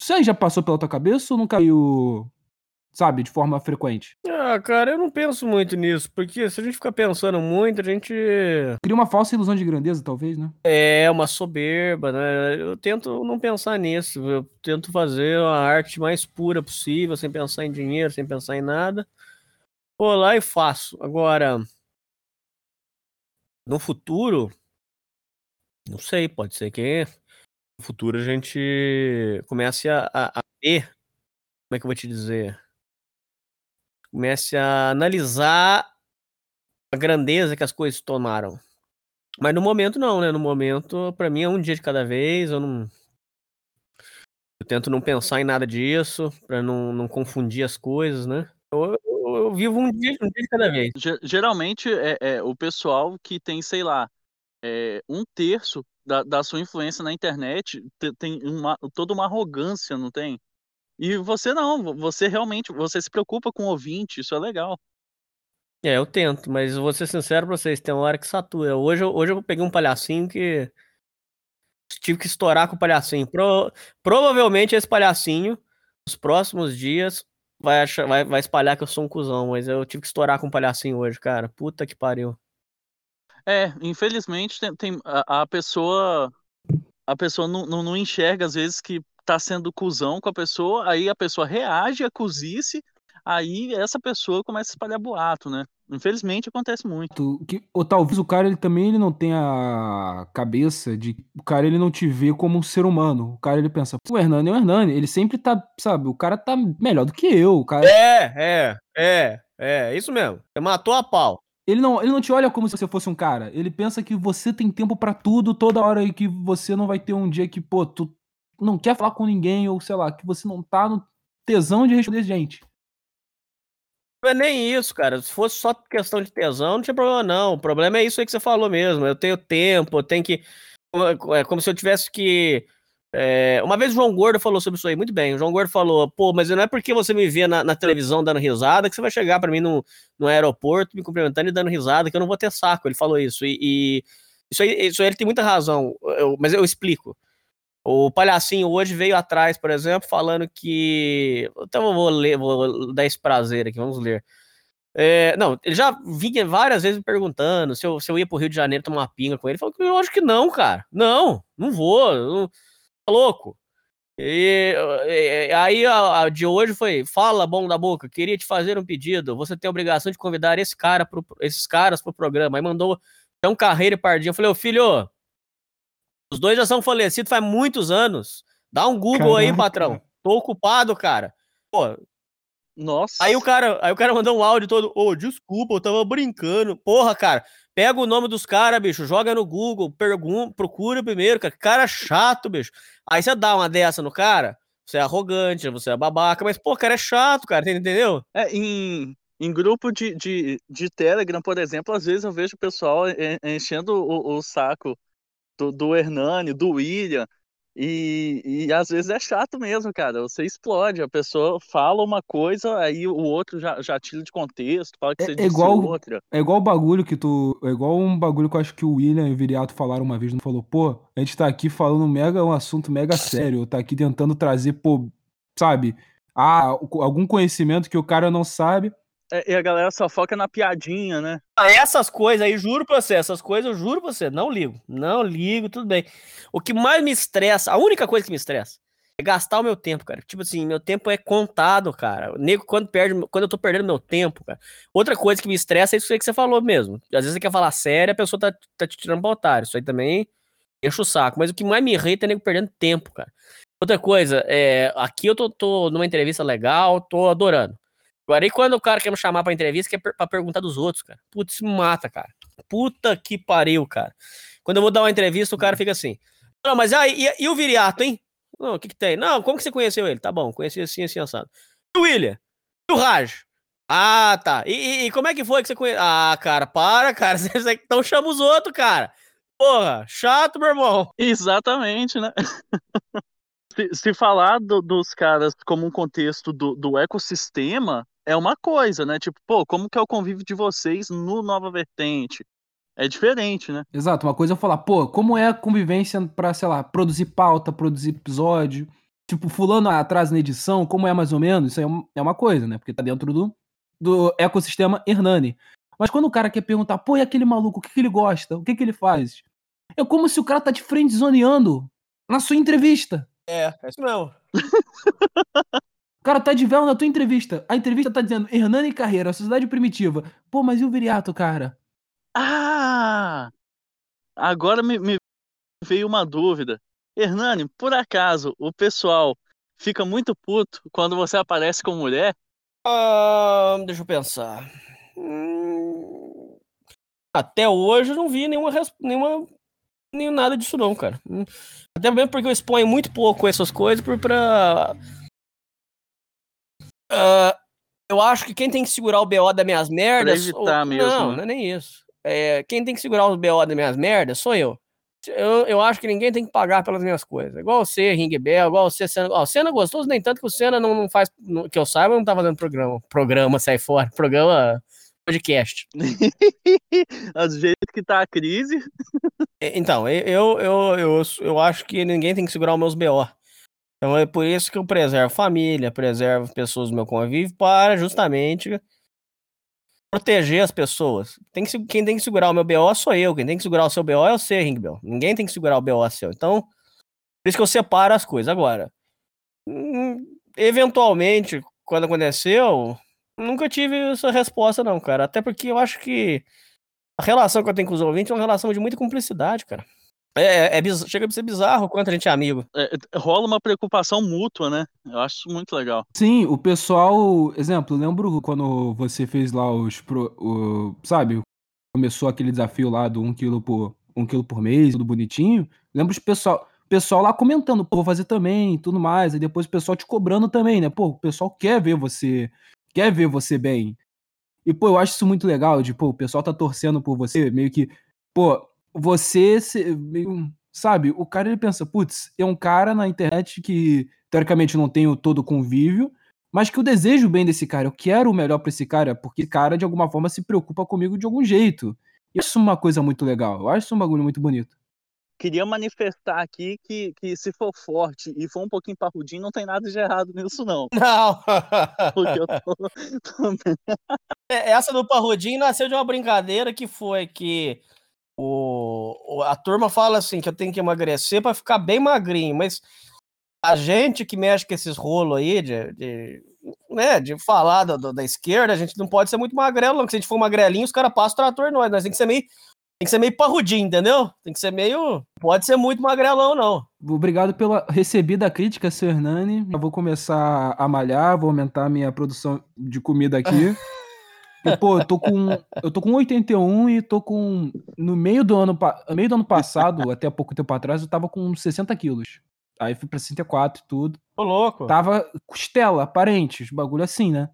Isso aí já passou pela tua cabeça ou não caiu, sabe, de forma frequente? Ah, cara, eu não penso muito nisso, porque se a gente ficar pensando muito, a gente Cria uma falsa ilusão de grandeza, talvez, né? é uma soberba, né? Eu tento não pensar nisso, eu tento fazer a arte mais pura possível, sem pensar em dinheiro, sem pensar em nada. Vou lá e faço. Agora, no futuro, não sei, pode ser que no futuro a gente comece a, a, a ver, como é que eu vou te dizer? Comece a analisar a grandeza que as coisas tomaram. Mas no momento não, né? No momento, pra mim é um dia de cada vez, eu não. Eu tento não pensar em nada disso, pra não, não confundir as coisas, né? Eu, eu- eu vivo um dia, um dia de cada vez. Ge- Geralmente é, é o pessoal que tem, sei lá, é, um terço da, da sua influência na internet te- tem uma, toda uma arrogância, não tem? E você não, vo- você realmente, você se preocupa com o ouvinte, isso é legal. É, eu tento, mas eu vou ser sincero pra vocês, tem uma hora que satura. Hoje, eu- hoje eu peguei um palhacinho que. Tive que estourar com o palhacinho. Pro- provavelmente esse palhacinho, nos próximos dias, vai, achar- vai, vai espalhar que eu sou um cuzão, mas eu tive que estourar com o palhacinho hoje, cara. Puta que pariu. É, infelizmente tem, tem- a, a pessoa a pessoa não, não, não enxerga às vezes que tá sendo cuzão com a pessoa, aí a pessoa reage à cuzice, aí essa pessoa começa a espalhar boato, né? Infelizmente acontece muito. Que, ou talvez o cara ele também ele não tenha a cabeça de o cara ele não te vê como um ser humano. O cara ele pensa, pô, o Hernani é o Hernani, ele sempre tá, sabe, o cara tá melhor do que eu, o cara É, é, é, é, isso mesmo. Você matou a pau. Ele não, ele não te olha como se você fosse um cara. Ele pensa que você tem tempo pra tudo toda hora e que você não vai ter um dia que, pô, tu não quer falar com ninguém ou sei lá, que você não tá no tesão de responder gente. Não é nem isso, cara. Se fosse só questão de tesão, não tinha problema, não. O problema é isso aí que você falou mesmo. Eu tenho tempo, eu tenho que. É como se eu tivesse que. é, Uma vez o João Gordo falou sobre isso aí, muito bem. O João Gordo falou: pô, mas não é porque você me vê na, na televisão dando risada que você vai chegar pra mim no, no aeroporto me cumprimentando e dando risada, que eu não vou ter saco. Ele falou isso. E, e isso, aí, isso aí ele tem muita razão, eu- mas eu explico. O palhacinho hoje veio atrás, por exemplo, falando que. Então eu vou ler, vou dar esse prazer aqui, vamos ler. É, não, ele já vinha várias vezes me perguntando se eu, se eu ia pro Rio de Janeiro tomar uma pinga com ele. Ele falou que eu acho que não, cara. Não, não vou. Não, tá louco. E, e- aí a, a de hoje foi: fala, bom da boca, queria te fazer um pedido. Você tem a obrigação de convidar esse cara pro, esses caras pro programa. Aí mandou João Carreiro e Pardinho. Eu falei, ô filho, os dois já são falecidos faz muitos anos. Dá um Google aí, patrão. Tô ocupado, cara. Pô, Nossa. Aí o cara, aí o cara mandou um áudio todo, ô, desculpa, eu tava brincando. Porra, cara, pega o nome dos caras, bicho, joga no Google, pergunta, procura primeiro, cara. Cara chato, bicho. Aí você dá uma dessa no cara, você é arrogante, você é babaca, mas, pô, cara é chato, cara, entendeu? É, em, Em grupo de, de, de Telegram, por exemplo, às vezes eu vejo o pessoal en- enchendo o, o saco do, do Hernani, do William, e, e às vezes é chato mesmo, cara. Você explode, a pessoa fala uma coisa, aí o outro já, já tira de contexto, fala que É- você é disse igual- outra. É igual o bagulho que tu. É igual um bagulho que eu acho que o William e o Viriato falaram uma vez, não falou, pô, a gente tá aqui falando mega, um assunto mega sério, tá aqui tentando trazer, pô, sabe, ah, algum conhecimento que o cara não sabe. É, e a galera só foca na piadinha, né? Ah, Essas coisas aí, juro pra você, essas coisas eu juro pra você, não ligo. Não ligo, tudo bem. O que mais me estressa, a única coisa que me estressa é gastar o meu tempo, cara. Tipo assim, meu tempo é contado, cara. O nego, quando, perde, quando eu tô perdendo meu tempo, cara. Outra coisa que me estressa é isso aí que você falou mesmo. Às vezes você quer falar sério, a pessoa tá, tá te tirando pra otário. Isso aí também enche o saco. Mas o que mais me irrita é nego perdendo tempo, cara. Outra coisa, é, aqui eu tô, tô numa entrevista legal, tô adorando. Agora, e quando o cara quer me chamar pra entrevista, quer pra perguntar dos outros, cara? Putz, me mata, cara. Puta que pariu, cara. Quando eu vou dar uma entrevista, o cara fica assim. Não, mas aí, e, e o Viriato, hein? Não, o que que tem? Não, como que você conheceu ele? Tá bom, conheci assim, assim, assado. E o William? E o Raj? Ah, tá. E, e- e como é que foi que você conheceu? Ah, cara, para, cara. <laughs> Então chama os outros, cara. Porra, chato, meu irmão. Exatamente, né? <laughs> se, se falar do- dos caras como um contexto do, do ecossistema, é uma coisa, né? Tipo, pô, como que é o convívio de vocês no Nova Vertente? É diferente, né? Exato, uma coisa é eu falar, pô, como é a convivência pra, sei lá, produzir pauta, produzir episódio, tipo, fulano atrás na edição, como é mais ou menos, isso aí é é uma coisa, né? Porque tá dentro do, do ecossistema Hernani. Mas quando o cara quer perguntar, pô, e aquele maluco, o que, que ele gosta? O que, que ele faz? É como se o cara tá te friendzoneando na sua entrevista. É, é isso mesmo. <laughs> O cara tá de véu na tua entrevista. A entrevista tá dizendo Hernani Carreira, Sociedade Primitiva. Pô, mas e o Viriato, cara? Ah! Agora me, me veio uma dúvida. Hernani, por acaso o pessoal fica muito puto quando você aparece com mulher? Ah, deixa eu pensar. Hum, Até hoje eu não vi nenhuma, nenhuma, nem nada disso não, cara. Hum, Até mesmo porque eu exponho muito pouco essas coisas por, pra... Ah, eu acho que quem tem que segurar o BO das minhas merdas... evitar ou- mesmo, Não, né? não é nem isso. É, quem tem que segurar o BO das minhas merdas sou eu. Eu, eu acho que ninguém tem que pagar pelas minhas coisas. Igual você, Ring Bell, igual você, Senna. Ó, o Senna é gostoso, nem tanto que o Senna não, não faz. não- que eu saiba, não tá fazendo programa. Programa, sai fora. Programa podcast. <laughs> Às vezes que tá a crise, Então, eu, eu, eu, eu acho que ninguém tem que segurar os meus BO. Então é por isso que eu preservo família, preservo pessoas do meu convívio para justamente proteger as pessoas. Tem que, quem tem que segurar o meu BO sou eu. Quem tem que segurar o seu BO é você, Ring Bell. Ninguém tem que segurar o BO seu. Então, por isso que eu separo as coisas. Agora, hum, eventualmente, quando aconteceu, nunca tive essa resposta, não, cara. Até porque eu acho que a relação que eu tenho com os ouvintes é uma relação de muita cumplicidade, cara. É, é biz- chega a ser bizarro o quanto a gente é amigo. é, rola uma preocupação mútua, né? Eu acho isso muito legal. Sim, o pessoal. Exemplo, lembro quando você fez lá os. Pro, o, sabe? Começou aquele desafio lá do 1 kg por, um quilo por mês, tudo bonitinho. Lembro os pessoal, pessoal lá comentando, pô, vou fazer também, tudo mais. Aí depois o pessoal te cobrando também, né? Pô, o pessoal quer ver você. Quer ver você bem. E, pô, eu acho isso muito legal, de, pô, o pessoal tá torcendo por você, meio que, pô, você, se- meio, sabe, o cara ele pensa, putz, é um cara na internet que, teoricamente, não tem o todo o convívio, mas que eu desejo bem desse cara, eu quero o melhor pra esse cara, porque esse cara, de alguma forma, se preocupa comigo de algum jeito. Isso é uma coisa muito legal, eu acho isso um bagulho muito bonito. Queria manifestar aqui que, que se for forte e for um pouquinho parrudinho, não tem nada de errado nisso, não. <laughs> Não! Porque eu tô, tô <laughs> É, Essa do Parrudinho nasceu de uma brincadeira que foi que o, a turma fala assim que eu tenho que emagrecer para ficar bem magrinho, mas a gente que mexe com esses rolos aí de, de, né, de falar do- do- da esquerda, a gente não pode ser muito magrelo, não, porque se a gente for magrelinho, os caras passam o trator nós, nós tem que ser meio tem que ser meio parrudinho, entendeu? Tem que ser meio. Pode ser muito magrelão, não. Obrigado pela recebida crítica, seu Hernani. Eu vou começar a malhar, vou aumentar a minha produção de comida aqui. <laughs> E, pô, eu tô com. Eu tô com 81 e tô com. No meio do ano, no meio do ano passado, <laughs> até pouco tempo atrás, eu tava com 60 quilos. Aí fui pra 64 e tudo. Tô louco. Tava costela, parentes, bagulho assim, né?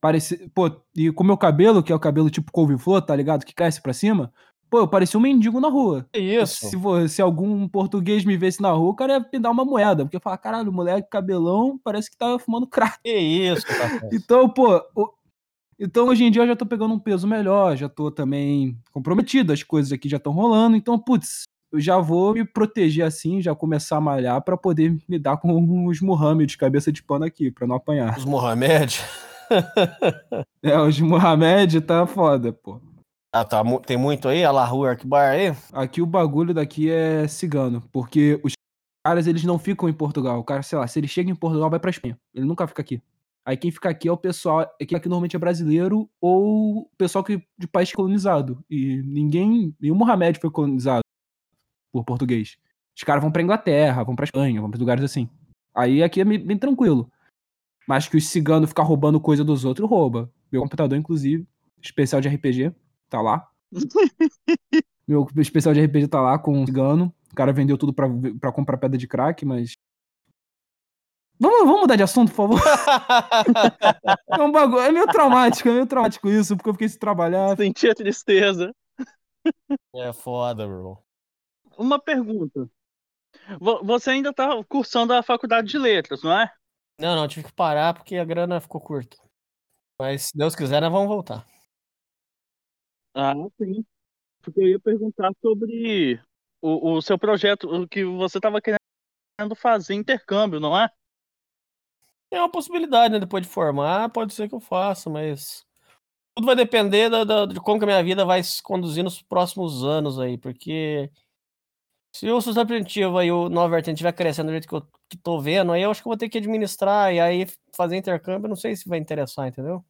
Parece, pô, e com meu cabelo, que é o cabelo tipo couve-flor, tá ligado? Que cresce pra cima. Pô, eu parecia um mendigo na rua. Que isso? Se, se algum português me visse na rua, o cara ia me dar uma moeda. Porque falar, caralho, moleque, cabelão, parece que tá fumando crack. Que isso, <laughs> Café? Então, pô, então hoje em dia eu já tô pegando um peso melhor, já tô também comprometido, as coisas aqui já estão rolando, então, putz, eu já vou me proteger assim, já começar a malhar pra poder lidar com <laughs> os Mohamed cabeça de pano aqui, pra não apanhar. Os Mohamed. <laughs> É, os Mohamed tá foda, pô. Ah, tá. Tem muito aí? Allahu Akbar aí? Aqui o bagulho daqui é cigano, porque os caras eles não ficam em Portugal. O cara, sei lá, se ele chega em Portugal, vai pra Espanha. Ele nunca fica aqui. Aí quem fica aqui é o pessoal, é que aqui normalmente é brasileiro ou o pessoal que, de país colonizado. E ninguém, nenhum Mohamed foi colonizado por português. Os caras vão pra Inglaterra, vão pra Espanha, vão pra lugares assim. Aí aqui é bem, bem tranquilo. Mas que os ciganos ficam roubando coisa dos outros, rouba. Meu computador, inclusive, especial de RPG, tá lá. <laughs> Meu especial de RPG tá lá com um cigano. O cara vendeu tudo pra, pra comprar pedra de crack, mas. Vamos, vamos mudar de assunto, por favor? <laughs> É um bagulho. É meio traumático, é meio traumático isso, porque eu fiquei sem trabalhar. Sentir a tristeza. é foda, bro. Uma pergunta. Vo- Você ainda tá cursando a faculdade de letras, não é? Não, não, tive que parar porque a grana ficou curta. Mas se Deus quiser, nós vamos voltar. Ah, sim. Porque eu ia perguntar sobre o, o seu projeto, o que você estava querendo fazer intercâmbio, não é? É uma possibilidade, né? Depois de formar, pode ser que eu faça, mas tudo vai depender da, da- de como que a minha vida vai se conduzir nos próximos anos aí, porque se o sustentativo aí, o Nova Vertente estiver crescendo do jeito que eu que tô vendo, aí eu acho que eu vou ter que administrar e aí fazer intercâmbio, não sei se vai interessar, entendeu?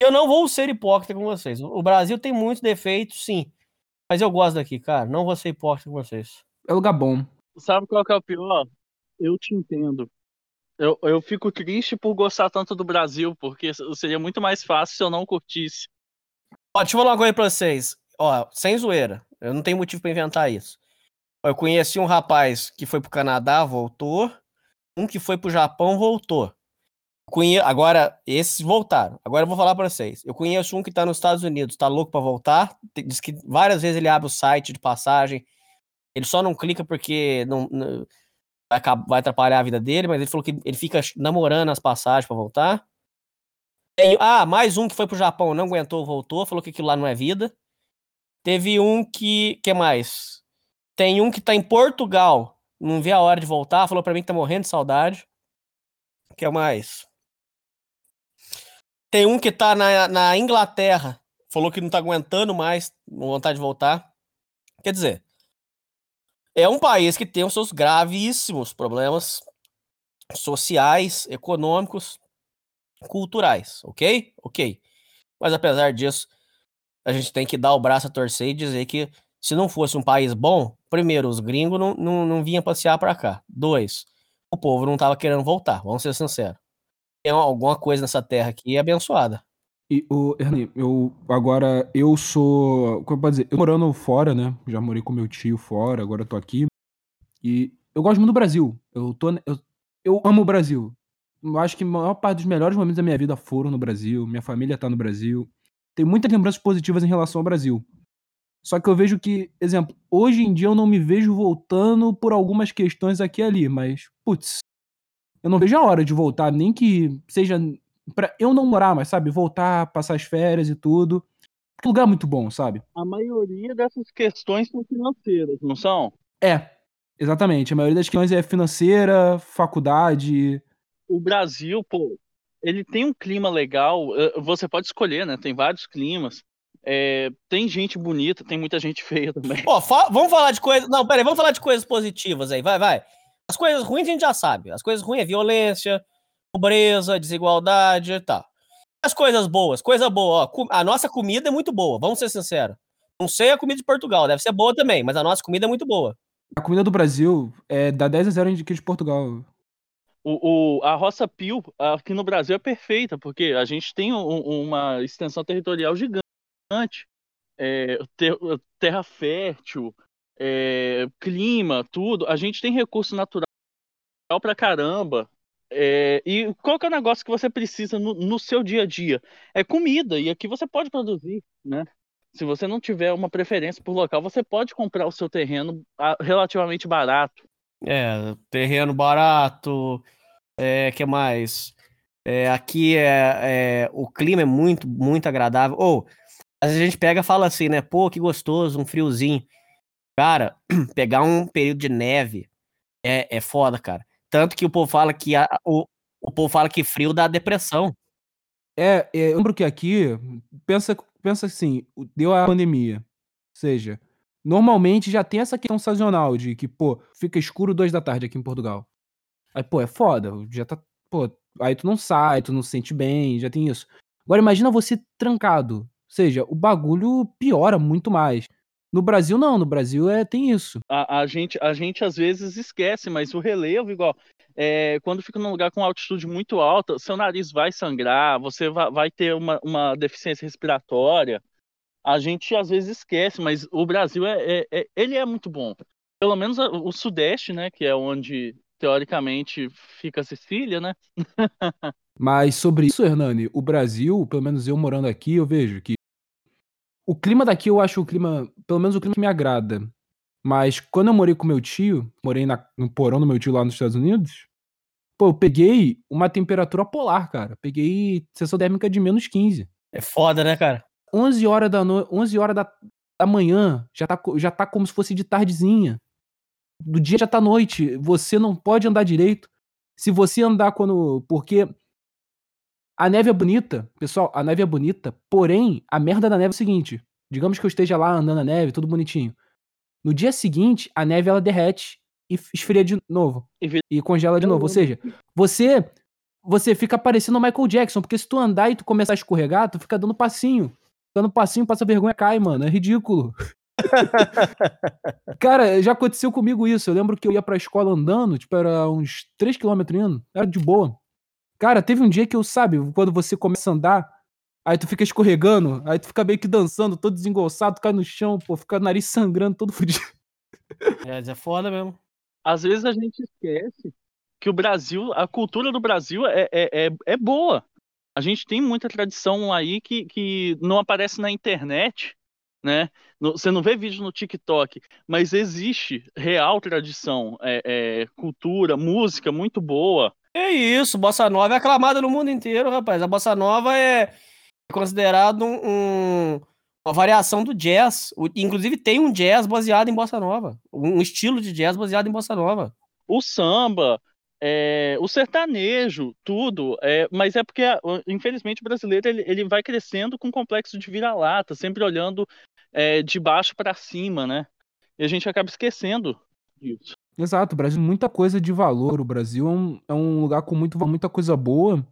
Eu não vou ser hipócrita com vocês. O Brasil tem muitos defeitos, sim, mas eu gosto daqui, cara. Não vou ser hipócrita com vocês. É lugar bom. Sabe qual que é o pior? Eu te entendo. Eu, eu fico triste por gostar tanto do Brasil, porque seria muito mais fácil se eu não curtisse. Ó, deixa eu falar uma coisa pra vocês. Ó, sem zoeira. Eu não tenho motivo pra inventar isso. Eu conheci um rapaz que foi pro Canadá, voltou. Um que foi pro Japão, voltou. Conhe... Agora, esses voltaram. Agora eu vou falar pra vocês. Eu conheço um que tá nos Estados Unidos, tá louco pra voltar. Diz que várias vezes ele abre o site de passagem. Ele só não clica porque não, não- vai, atrapalhar a vida dele, mas ele falou que ele fica namorando as passagens pra voltar. Ah, mais um que foi pro Japão, não aguentou, voltou, falou que aquilo lá não é vida. Teve um que. que mais? Tem um que tá em Portugal, não vê a hora de voltar, falou pra mim que tá morrendo de saudade. que mais? Tem um que tá na, na Inglaterra, falou que não tá aguentando mais, com vontade de voltar. Quer dizer, é um país que tem os seus gravíssimos problemas sociais, econômicos, culturais, ok? Ok. Mas apesar disso, a gente tem que dar o braço a torcer e dizer que se não fosse um país bom, primeiro, os gringos não, não, não vinham passear pra cá. Dois, o povo não tava querendo voltar, vamos ser sinceros. Tem alguma coisa nessa terra aqui abençoada. E o Ernie, eu agora eu sou, como eu posso dizer, eu morando fora, né? Já morei com meu tio fora, agora tô aqui. E eu gosto muito do Brasil. Eu tô eu, eu amo o Brasil. Eu acho que a maior parte dos melhores momentos da minha vida foram no Brasil, minha família tá no Brasil. Tem muitas lembranças positivas em relação ao Brasil. Só que eu vejo que, exemplo, hoje em dia eu não me vejo voltando por algumas questões aqui e ali, mas putz, eu não vejo a hora de voltar, nem que seja pra eu não morar, mas sabe, voltar, passar as férias e tudo. Que lugar muito bom, sabe? A maioria dessas questões são financeiras, não são? É, exatamente. A maioria das questões é financeira, faculdade. O Brasil, pô, ele tem um clima legal. eh, Você pode escolher, né? Tem vários climas. É, tem gente bonita, tem muita gente <laughs> feia também. Ó, fa- vamos falar de coisas. Não, peraí, vamos falar de coisas positivas aí, vai, vai. As coisas ruins a gente já sabe. As coisas ruins é violência, pobreza, desigualdade e tal. As coisas boas, coisa boa, ó. A nossa comida é muito boa, vamos ser sinceros. Não sei a comida de Portugal, deve ser boa também, mas a nossa comida é muito boa. A comida do Brasil é dá 10 a 0 de que de Portugal. O, o- a Roça Pio aqui no Brasil é perfeita, porque a gente tem um- uma extensão territorial gigante, é, ter- terra fértil, é, clima, tudo. A gente tem recurso natural pra caramba. É, e qual que é o negócio que você precisa no, no, seu dia a dia? É comida, e aqui você pode produzir, né? Se você não tiver uma preferência por local, você pode comprar o seu terreno relativamente barato. É, terreno barato, é, que mais? É, aqui é, é, o clima é muito, muito agradável. Ou, às vezes a gente pega e fala assim, né? Pô, que gostoso, um friozinho. Cara, <clears throat> pegar um período de neve é, é foda, cara. Tanto que o povo fala que a, o, o povo fala que frio dá depressão. É, é, eu lembro que aqui, pensa, pensa assim, deu a pandemia. Ou seja, normalmente já tem essa questão sazonal de que, pô, fica escuro duas da tarde aqui em Portugal. Aí, pô, é foda, já tá, pô, aí tu não sai, tu não se sente bem, já tem isso. Agora imagina você trancado. Ou seja, o bagulho piora muito mais. No Brasil, não. No Brasil é, tem isso. A, a, gente, a gente às vezes esquece, mas o relevo, igual, é, quando fica num lugar com altitude muito alta, seu nariz vai sangrar, você vai, vai ter uma, uma deficiência respiratória. A gente às vezes esquece, mas o Brasil é, é, é ele é muito bom. Pelo menos o Sudeste, né, que é onde teoricamente fica a Sicília, né? <laughs> mas sobre isso, Hernani, o Brasil, pelo menos eu morando aqui, eu vejo que o clima daqui eu acho o clima, pelo menos o clima que me agrada. Mas quando eu morei com meu tio, morei na, no porão do meu tio lá nos Estados Unidos, pô, eu peguei uma temperatura polar, cara. Peguei sensação térmica de menos 15. É foda, né, cara? 11 horas da noite, 11 horas da, da manhã, já tá, já tá como se fosse de tardezinha. Do dia já tá noite, você não pode andar direito. Se você andar quando, porque a neve é bonita, pessoal, a neve é bonita, porém, a merda da neve é o seguinte: digamos que eu esteja lá andando na neve, tudo bonitinho. No dia seguinte, a neve ela derrete e esfria de novo. E, congela de novo. Ou seja, você você fica parecendo o Michael Jackson, porque se tu andar e tu começar a escorregar, tu fica dando passinho. Dando passinho, passa vergonha, cai, mano. É ridículo. <laughs> Cara, já aconteceu comigo isso. Eu lembro que eu ia pra escola andando, tipo, era uns 3km indo. Era de boa. Cara, teve um dia que eu, sabe, quando você começa a andar, aí tu fica escorregando, aí tu fica meio que dançando, todo desengolçado, cai no chão, pô, fica o nariz <laughs> sangrando, todo fudido. É, é foda mesmo. Às vezes a gente esquece que o Brasil, a cultura do Brasil é, é, é, é boa. A gente tem muita tradição aí que, que não aparece na internet, né? Você não vê vídeo no TikTok, mas existe real tradição, é, é, cultura, música muito boa. É isso, Bossa Nova é aclamada no mundo inteiro, rapaz. A Bossa Nova é considerado um, uma variação do jazz. O, inclusive tem um jazz baseado em Bossa Nova. Um estilo de jazz baseado em Bossa Nova. O samba, é, o sertanejo, tudo. É, mas é porque, infelizmente, o brasileiro ele, ele vai crescendo com complexo de vira-lata, sempre olhando é, de baixo para cima, né? E a gente acaba esquecendo disso. Exato, o Brasil muita coisa de valor. O Brasil é um, é um lugar com muito, muita coisa boa.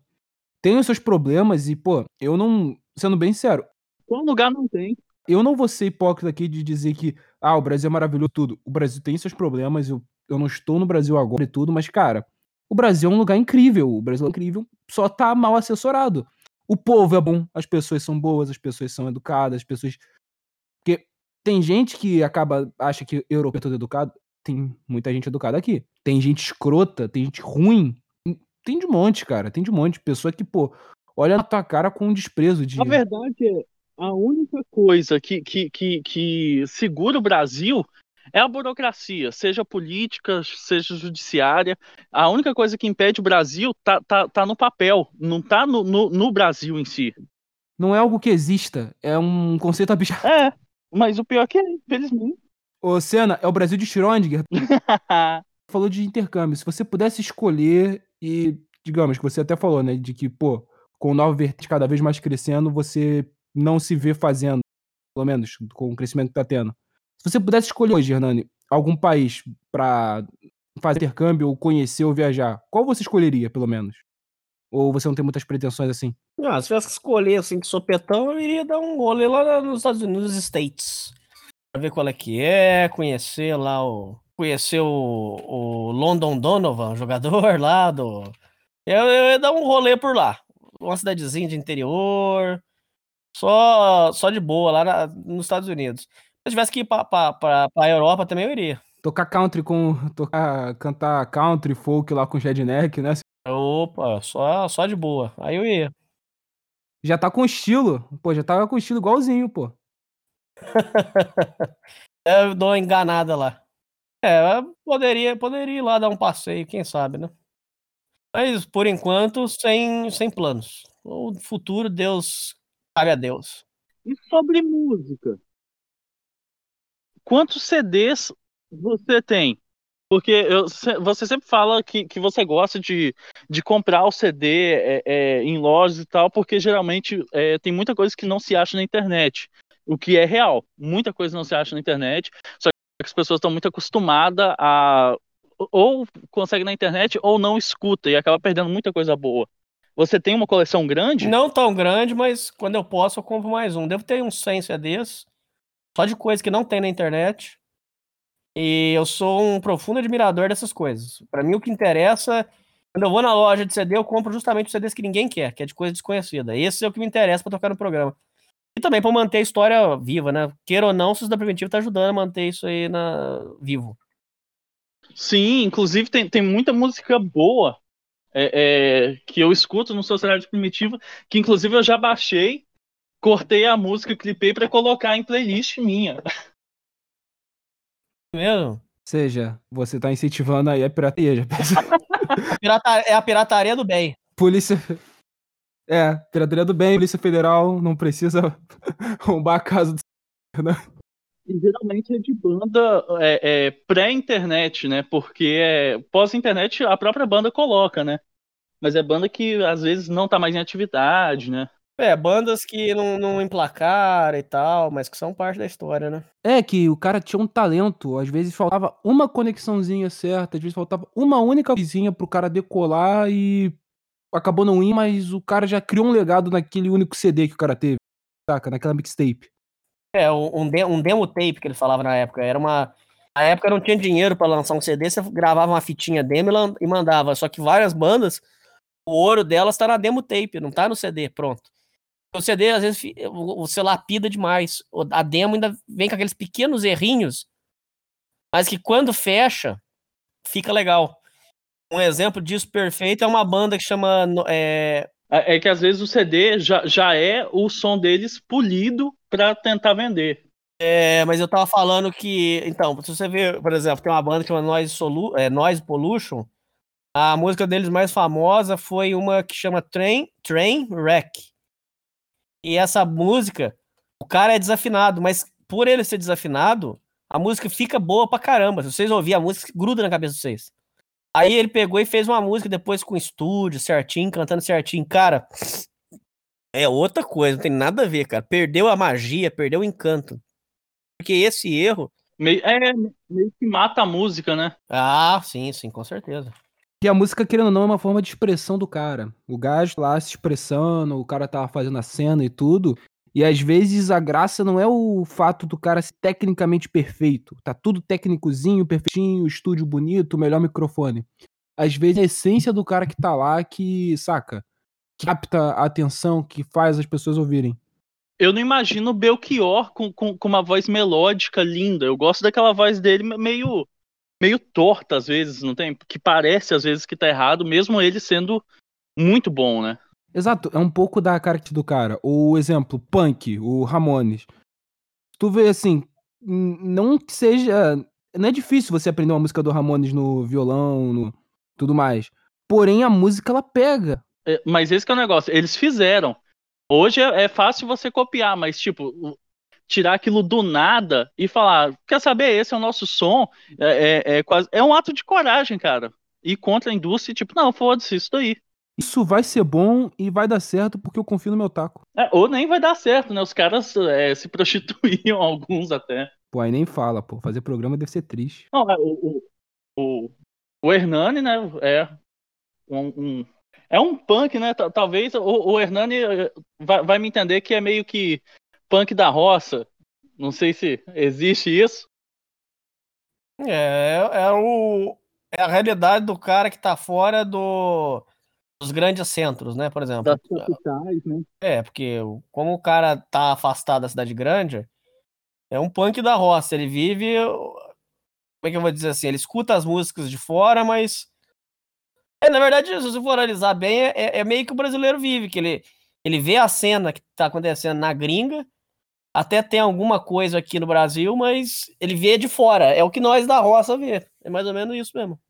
Tem os seus problemas e, pô, eu não. Sendo bem sério. Qual lugar não tem? Eu não vou ser hipócrita aqui de dizer que, ah, o Brasil é maravilhoso tudo. O Brasil tem seus problemas, eu, eu não estou no Brasil agora e tudo, mas, cara, o Brasil é um lugar incrível. O Brasil é incrível, só tá mal assessorado. O povo é bom, as pessoas são boas, as pessoas são educadas, as pessoas. Porque tem gente que acaba, acha que europeu é todo educado tem muita gente educada aqui. Tem gente escrota, tem gente ruim. Tem de monte, cara. Tem de monte. Pessoa que, pô, olha na tua cara com um desprezo de. A verdade é, a única coisa que, que, que, que segura o Brasil é a burocracia, seja política, seja judiciária. A única coisa que impede o Brasil tá, tá, tá no papel, não tá no, no, no Brasil em si. Não é algo que exista, é um conceito abstrato. É, mas o pior é que é, infelizmente. Ô, Senna, é o Brasil de Schrödinger. <laughs> falou de intercâmbio. Se você pudesse escolher e, digamos, que você até falou, né, de que, pô, com o Nova Vertente cada vez mais crescendo, você não se vê fazendo, pelo menos, com o crescimento que tá tendo. Se você pudesse escolher hoje, Hernani, algum país para fazer intercâmbio, ou conhecer, ou viajar, qual você escolheria, pelo menos? Ou você não tem muitas pretensões assim? Ah, se tivesse que escolher, assim, que sopetão, eu iria dar um rolê lá nos Estados Unidos, nos States ver qual é que é, conhecer lá o. Conhecer o, o London Donovan, jogador lá do. Eu, eu ia dar um rolê por lá. Uma cidadezinha de interior. Só, só de boa, lá na, nos Estados Unidos. Se eu tivesse que ir pra, pra, pra, pra Europa também, eu iria. Tocar country com. Tocar, cantar country, folk lá com Redneck, né? Opa, só, só de boa. Aí eu ia. Já tá com estilo. Pô, já tava com estilo igualzinho, pô. <laughs> eu dou uma enganada lá. É, poderia, poderia ir lá dar um passeio, quem sabe, né? Mas por enquanto, sem, sem planos. O futuro, Deus cabe a Deus. E sobre música? Quantos CDs você tem? Porque eu, você sempre fala que, que você gosta de, de comprar o CD é, é, em lojas e tal, porque geralmente é, tem muita coisa que não se acha na internet. O que é real. Muita coisa não se acha na internet. Só que as pessoas estão muito acostumadas a. Ou consegue na internet ou não escuta e acaba perdendo muita coisa boa. Você tem uma coleção grande? Não tão grande, mas quando eu posso eu compro mais um. Devo ter uns 100 CDs, só de coisa que não tem na internet. E eu sou um profundo admirador dessas coisas. Para mim, o que interessa, quando eu vou na loja de CD, eu compro justamente os CDs que ninguém quer, que é de coisa desconhecida. Esse é o que me interessa para tocar no programa. E também para manter a história viva, né? Queira ou não, o Sus da Primitiva tá ajudando a manter isso aí na... vivo. Sim, inclusive tem, tem muita música boa é, é, que eu escuto no Sociedade Primitiva, que inclusive eu já baixei, cortei a música, clipei para colocar em playlist minha. mesmo? Ou seja, você tá incentivando aí a pirataria, já pensa? <laughs> a pirataria, é a pirataria do bem. Polícia. É, pirataria do bem, Polícia Federal não precisa <laughs> roubar a casa do. <laughs> Né? E geralmente é de banda é, é, pré-internet, né? Porque é, pós-internet a própria banda coloca, né? Mas é banda que às vezes não tá mais em atividade, né? É, bandas que não, não emplacaram e tal, mas que são parte da história, né? É, que o cara tinha um talento. Às vezes faltava uma conexãozinha certa, às vezes faltava uma única coisinha pro cara decolar e acabou não indo, mas o cara já criou um legado naquele único CD que o cara teve, saca? Naquela mixtape. É, um, de, um demo tape que ele falava na época. Era uma. Na época não tinha dinheiro para lançar um CD, você gravava uma fitinha demo e mandava. Só que várias bandas, o ouro delas tá na demo tape, não tá no CD, pronto. O CD, às vezes, você lapida demais. A demo ainda vem com aqueles pequenos errinhos, mas que quando fecha, fica legal. Um exemplo disso perfeito é uma banda que chama. É, é, é que às vezes o CD já, já é o som deles polido para tentar vender. É, mas eu tava falando que. Então, se você ver, por exemplo, tem uma banda que chama Noise, Solu é, Noise Pollution. A música deles mais famosa foi uma que chama Train, Train Wreck. E essa música, o cara é desafinado, mas por ele ser desafinado, a música fica boa pra caramba. Se vocês ouvirem a música, gruda na cabeça de vocês. Aí ele pegou e fez uma música depois com estúdio, certinho, cantando certinho. Cara, é outra coisa, não tem nada a ver, cara. Perdeu a magia, perdeu o encanto. Porque esse erro. Meio, é, meio que mata a música, né? Ah, sim, sim, com certeza. E a música, querendo ou não, é uma forma de expressão do cara. O gajo lá se expressando, o cara tava fazendo a cena e tudo. E às vezes a graça não é o fato do cara ser tecnicamente perfeito. Tá tudo técnicozinho, perfeitinho, estúdio bonito, melhor microfone. Às vezes a essência do cara que tá lá que, saca, capta a atenção, que faz as pessoas ouvirem. Eu não imagino o Belchior com, com, com uma voz melódica linda. Eu gosto daquela voz dele meio meio torta às vezes, não tem? Que parece às vezes que tá errado, mesmo ele sendo muito bom, né? Exato, é um pouco da característica do cara. O exemplo, Punk, o Ramones. Tu vê assim, não que seja. Não é difícil você aprender uma música do Ramones no violão, no tudo mais. Porém, a música ela pega. É, mas esse é o negócio, eles fizeram. Hoje é, é fácil você copiar, mas tipo, tirar aquilo do nada e falar, quer saber, esse é o nosso som, é, é, é, quase, é um ato de coragem, cara. E contra a indústria, tipo, não, foda-se, isso daí. Isso vai ser bom e vai dar certo porque eu confio no meu taco. É, ou nem vai dar certo, né? Os caras é, se <laughs> prostituíam, alguns até. Pô, aí nem fala, pô. Fazer programa deve ser triste. Não, é, o, o, o, o Hernani, né, é um, um, é um punk, né? Talvez o, o Hernani eh, vai, vai me entender que é meio que punk da roça. Não sei se existe isso. É, é, o, é a realidade do cara que tá fora do, dos grandes centros, né? Por exemplo. Das capitais, né? É, porque como o cara tá afastado da cidade grande, é um punk da roça. Ele vive. Como é que eu vou dizer assim? Ele escuta as músicas de fora, mas É, na verdade, se você for analisar bem, é, é meio que o brasileiro vive, que ele, ele vê a cena que tá acontecendo na gringa, até tem alguma coisa aqui no Brasil, mas ele vê de fora. É o que nós da roça vê. É mais ou menos isso mesmo.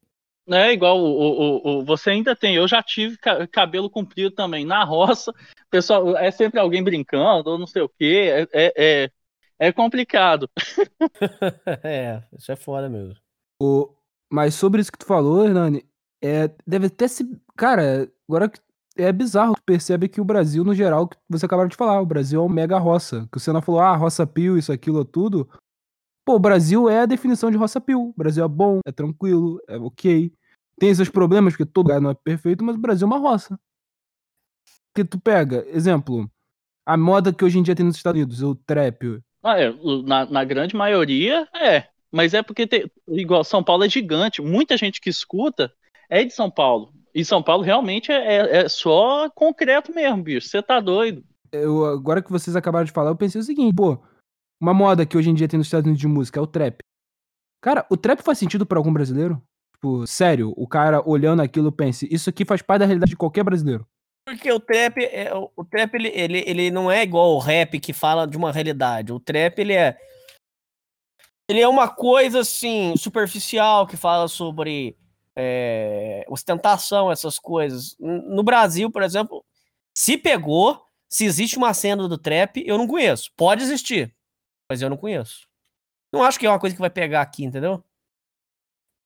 É igual o, o, o, você ainda tem. Eu já tive cabelo comprido também na roça. Pessoal, é sempre alguém brincando ou não sei o quê. É, é, é, é complicado. <laughs> é, isso é foda mesmo. O, mas sobre isso que tu falou, Hernani, é, deve até se. Cara, agora é bizarro, tu percebe que o Brasil, no geral, que você acabaram de falar, o Brasil é um mega roça. Que o Senna falou, ah, roça pio, isso, aquilo, tudo. Pô, o Brasil é a definição de roça pio. O Brasil é bom, é tranquilo, é ok. Tem esses problemas, porque todo lugar não é perfeito, mas o Brasil é uma roça. Porque tu pega, exemplo, a moda que hoje em dia tem nos Estados Unidos, o trap. Ah, é, na, na grande maioria, é. Mas é porque, tem, igual, São Paulo é gigante. Muita gente que escuta é de São Paulo. E São Paulo realmente é, é, é só concreto mesmo, bicho. Você tá doido. Eu, agora que vocês acabaram de falar, eu pensei o seguinte, pô, uma moda que hoje em dia tem nos Estados Unidos de música é o trap. Cara, o trap faz sentido para algum brasileiro? Tipo, sério, o cara olhando aquilo pensa, isso aqui faz parte da realidade de qualquer brasileiro. Porque o trap, é, o trap ele, ele, ele não é igual o rap que fala de uma realidade. O trap ele é ele é uma coisa assim superficial que fala sobre é, ostentação, essas coisas. No Brasil, por exemplo, se pegou, se existe uma cena do trap, eu não conheço. Pode existir, mas eu não conheço. Não acho que é uma coisa que vai pegar aqui, entendeu?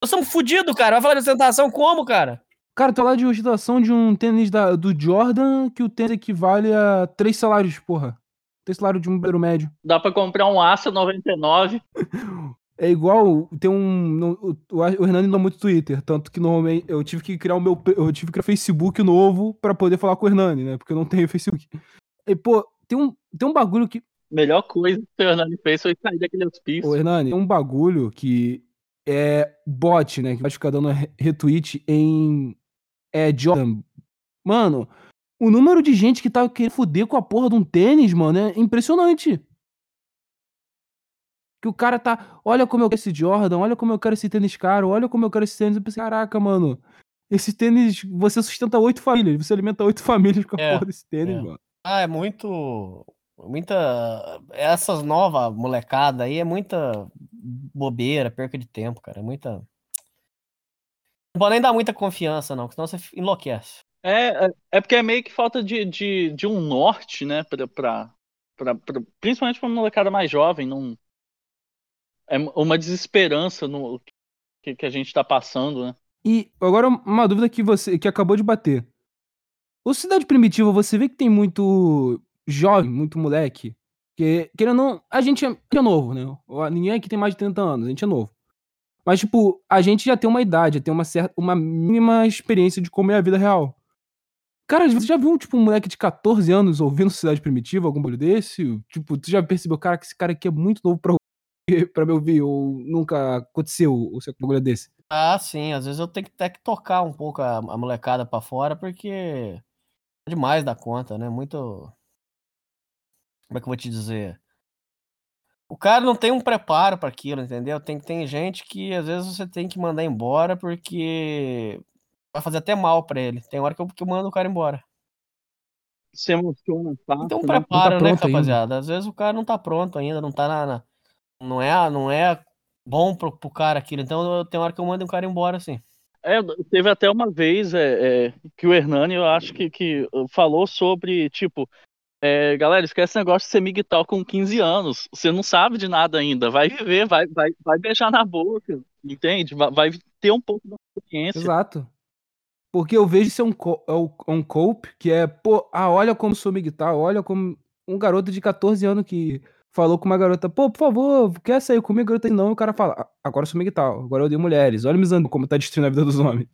Nós estamos fodidos, cara. Vai falar de ostentação como, cara? Cara, tô lá de ostentação de um tênis da, do Jordan que o tênis equivale a três salários, porra. Três salários de um beiro médio. Dá pra comprar um Aça 99. É igual, tem um. O, o Hernani não é muito Twitter, tanto que normalmente eu tive que criar o meu. Eu tive que criar Facebook novo pra poder falar com o Hernani, né? Porque eu não tenho Facebook. E, pô, tem um, tem um bagulho que. Melhor coisa que o Hernani fez foi sair daquele hospício. Ô, Hernani, tem um bagulho que é bot, né? Que vai ficar dando retweet em. É, Jordan. Mano, o número de gente que tá querendo foder com a porra de um tênis, mano, é impressionante. Que o cara tá, olha como eu quero esse Jordan, olha como eu quero esse tênis caro, olha como eu quero esse tênis. Eu pensei, caraca, mano, esse tênis, você sustenta oito famílias, você alimenta oito <laughs> famílias com a é, porra desse tênis, é. mano. Ah, é muito. Muita. Essas novas molecada aí é muita bobeira, perca de tempo, cara. É muita. Não pode nem dar muita confiança, não, senão você enlouquece. É, é, é porque é meio que falta de, de, de um norte, né? Pra, pra, pra, pra principalmente pra molecada mais jovem, não é uma desesperança no que, que a gente está passando, né? E agora uma dúvida que você que acabou de bater. O Cidade Primitiva, você vê que tem muito jovem, muito moleque. Que, querendo não, a gente é, é novo, né? Ninguém aqui tem mais de 30 anos, a gente é novo. Mas, tipo, a gente já tem uma idade, já tem uma certa, uma mínima experiência de como é a vida real. Cara, você já viu, tipo, um moleque de 14 anos ouvindo Cidade Primitiva, algum bagulho desse? Tipo, tu já percebeu, cara, que esse cara aqui é muito novo pra para me ouvir, ou nunca aconteceu o seu bagulho desse? Ah, sim, às vezes eu tenho que ter que tocar um pouco a, a molecada para fora, porque é demais da conta, né? Muito. Como é que eu vou te dizer? O cara não tem um preparo para aquilo, entendeu? Tem, tem gente que às vezes você tem que mandar embora porque vai fazer até mal para ele. Tem hora que eu, que eu mando o cara embora. Se emociona, tá? Tem um preparo, tá né, rapaziada? Ainda. Às vezes o cara não tá pronto ainda, não tá na, na não é, não é bom pro, pro cara aquilo. Então tem hora que eu mando um cara embora, assim. É, teve até uma vez é, é, que o Hernani, eu acho que, que falou sobre, tipo, é, galera, esquece esse negócio de ser migtal com 15 anos. Você não sabe de nada ainda. Vai viver, vai, vai, vai beijar na boca, entende? Vai, vai ter um pouco de experiência. Exato. Porque eu vejo ser um, é um cope que é, pô, ah, olha como sou migtal, olha como um garoto de 14 anos que falou com uma garota, pô, por favor, quer sair comigo? Garota, não, e o cara fala, agora sou migtal, agora eu odeio mulheres, olha me usando como tá destruindo a vida dos homens.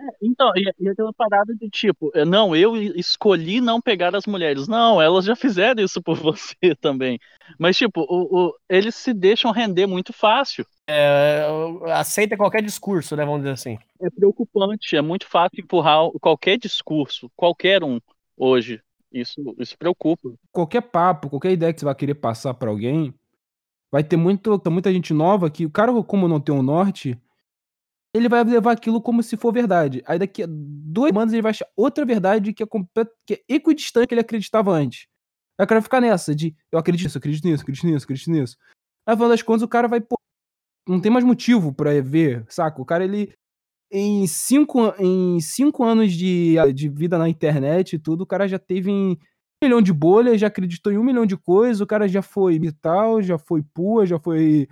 É, então, e, e aquela parada de tipo, é, não, eu escolhi não pegar as mulheres. Não, elas já fizeram isso por <laughs> você também. Mas, tipo, o, o, eles se deixam render muito fácil. É, aceita qualquer discurso, né? Vamos dizer assim. É preocupante, é muito fácil empurrar qualquer discurso, qualquer um, hoje, isso, isso preocupa. Qualquer papo, qualquer ideia que você vai querer passar para alguém, vai ter muito, muita gente nova que o cara, como não tem um norte, ele vai levar aquilo como se for verdade. Aí daqui a duas semanas ele vai achar outra verdade que é, complet... que é equidistante que ele acreditava antes. Aí o cara vai ficar nessa de eu acredito nisso, acredito nisso, acredito nisso, acredito nisso. Aí, no final das contas, o cara vai, pô, não tem mais motivo pra ver, saca? O cara, ele, em cinco, em cinco anos de, de vida na internet e tudo, o cara já teve em um milhão de bolhas, já acreditou em um milhão de coisas, o cara já foi vital, já foi pua, já foi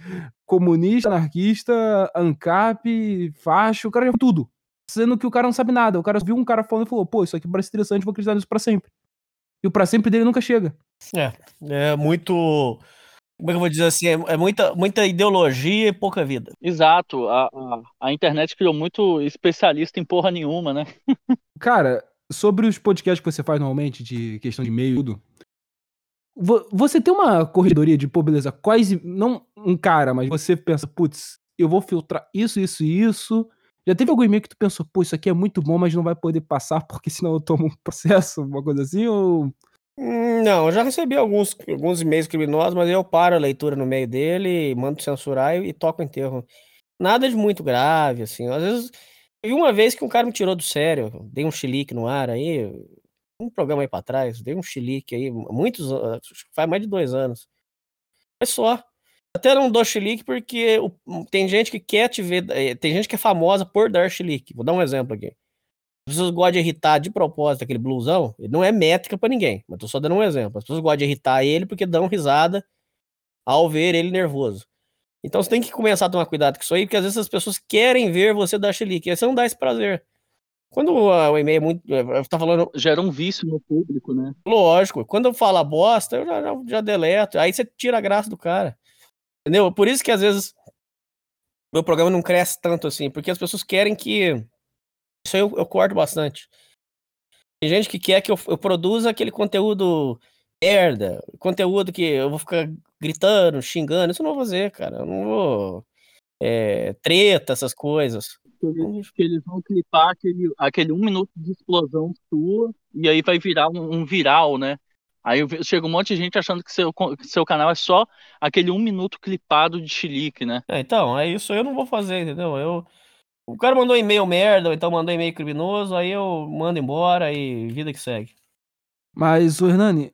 comunista, anarquista, ANCAP, facho, o cara já foi tudo. Sendo que o cara não sabe nada. O cara viu um cara falando e falou, pô, isso aqui parece interessante, vou acreditar nisso pra sempre. E o pra sempre dele nunca chega. É, é muito como é que eu vou dizer assim? É, é muita, muita ideologia e pouca vida. Exato. A, a, a, internet criou muito especialista em porra nenhuma, né? <laughs> Cara, sobre os podcasts que você faz normalmente, de questão de e-mail e tudo, você tem uma corredoria de, pô, beleza, quais. Não um cara, mas você pensa, putz, eu vou filtrar isso, isso e isso. Já teve algum e-mail que tu pensou, pô, isso aqui é muito bom, mas não vai poder passar porque senão eu tomo um <laughs> processo, uma coisa assim? Ou não, eu já recebi alguns, alguns e-mails criminosos, mas eu paro a leitura no meio dele, mando censurar e, e toco o enterro. Nada de muito grave, assim. Às vezes, e uma vez que um cara me tirou do sério, dei um chilique no ar aí, um programa aí pra trás, dei um chilique aí, muitos faz mais de dois anos. É só. Até não dou chilique porque tem gente que quer te ver, eh, tem gente que é famosa por dar chilique. Vou dar um exemplo aqui. As pessoas gostam de irritar de propósito aquele blusão. Ele não é métrica para ninguém, mas tô só dando um exemplo. As pessoas gostam de irritar ele porque dão risada ao ver ele nervoso. Então você tem que começar a tomar cuidado com isso aí, porque às vezes as pessoas querem ver você dar chilique, aí você não dá esse prazer. Quando o e-mail é muito. Tá falando. Gera um vício no público, né? Lógico. Quando eu falo bosta, eu já, já, já deleto. Aí você tira a graça do cara. Entendeu? Por isso que às vezes meu programa não cresce tanto assim, porque as pessoas querem que isso aí eu, eu corto bastante. Tem gente que quer que eu, eu produza aquele conteúdo merda, conteúdo que eu vou ficar gritando, xingando. Isso eu não vou fazer, cara. Eu não vou. É, treta, essas coisas. Eles, que eles vão clipar aquele, aquele um minuto de explosão sua e aí vai virar um, um viral, né? Aí chega um monte de gente achando que seu, que seu canal é só aquele um minuto clipado de chilique, né? É, então, é isso eu não vou fazer, entendeu? Eu, o cara mandou e-mail merda, ou então mandou e-mail criminoso, aí eu mando embora e vida que segue. Mas, o Hernani,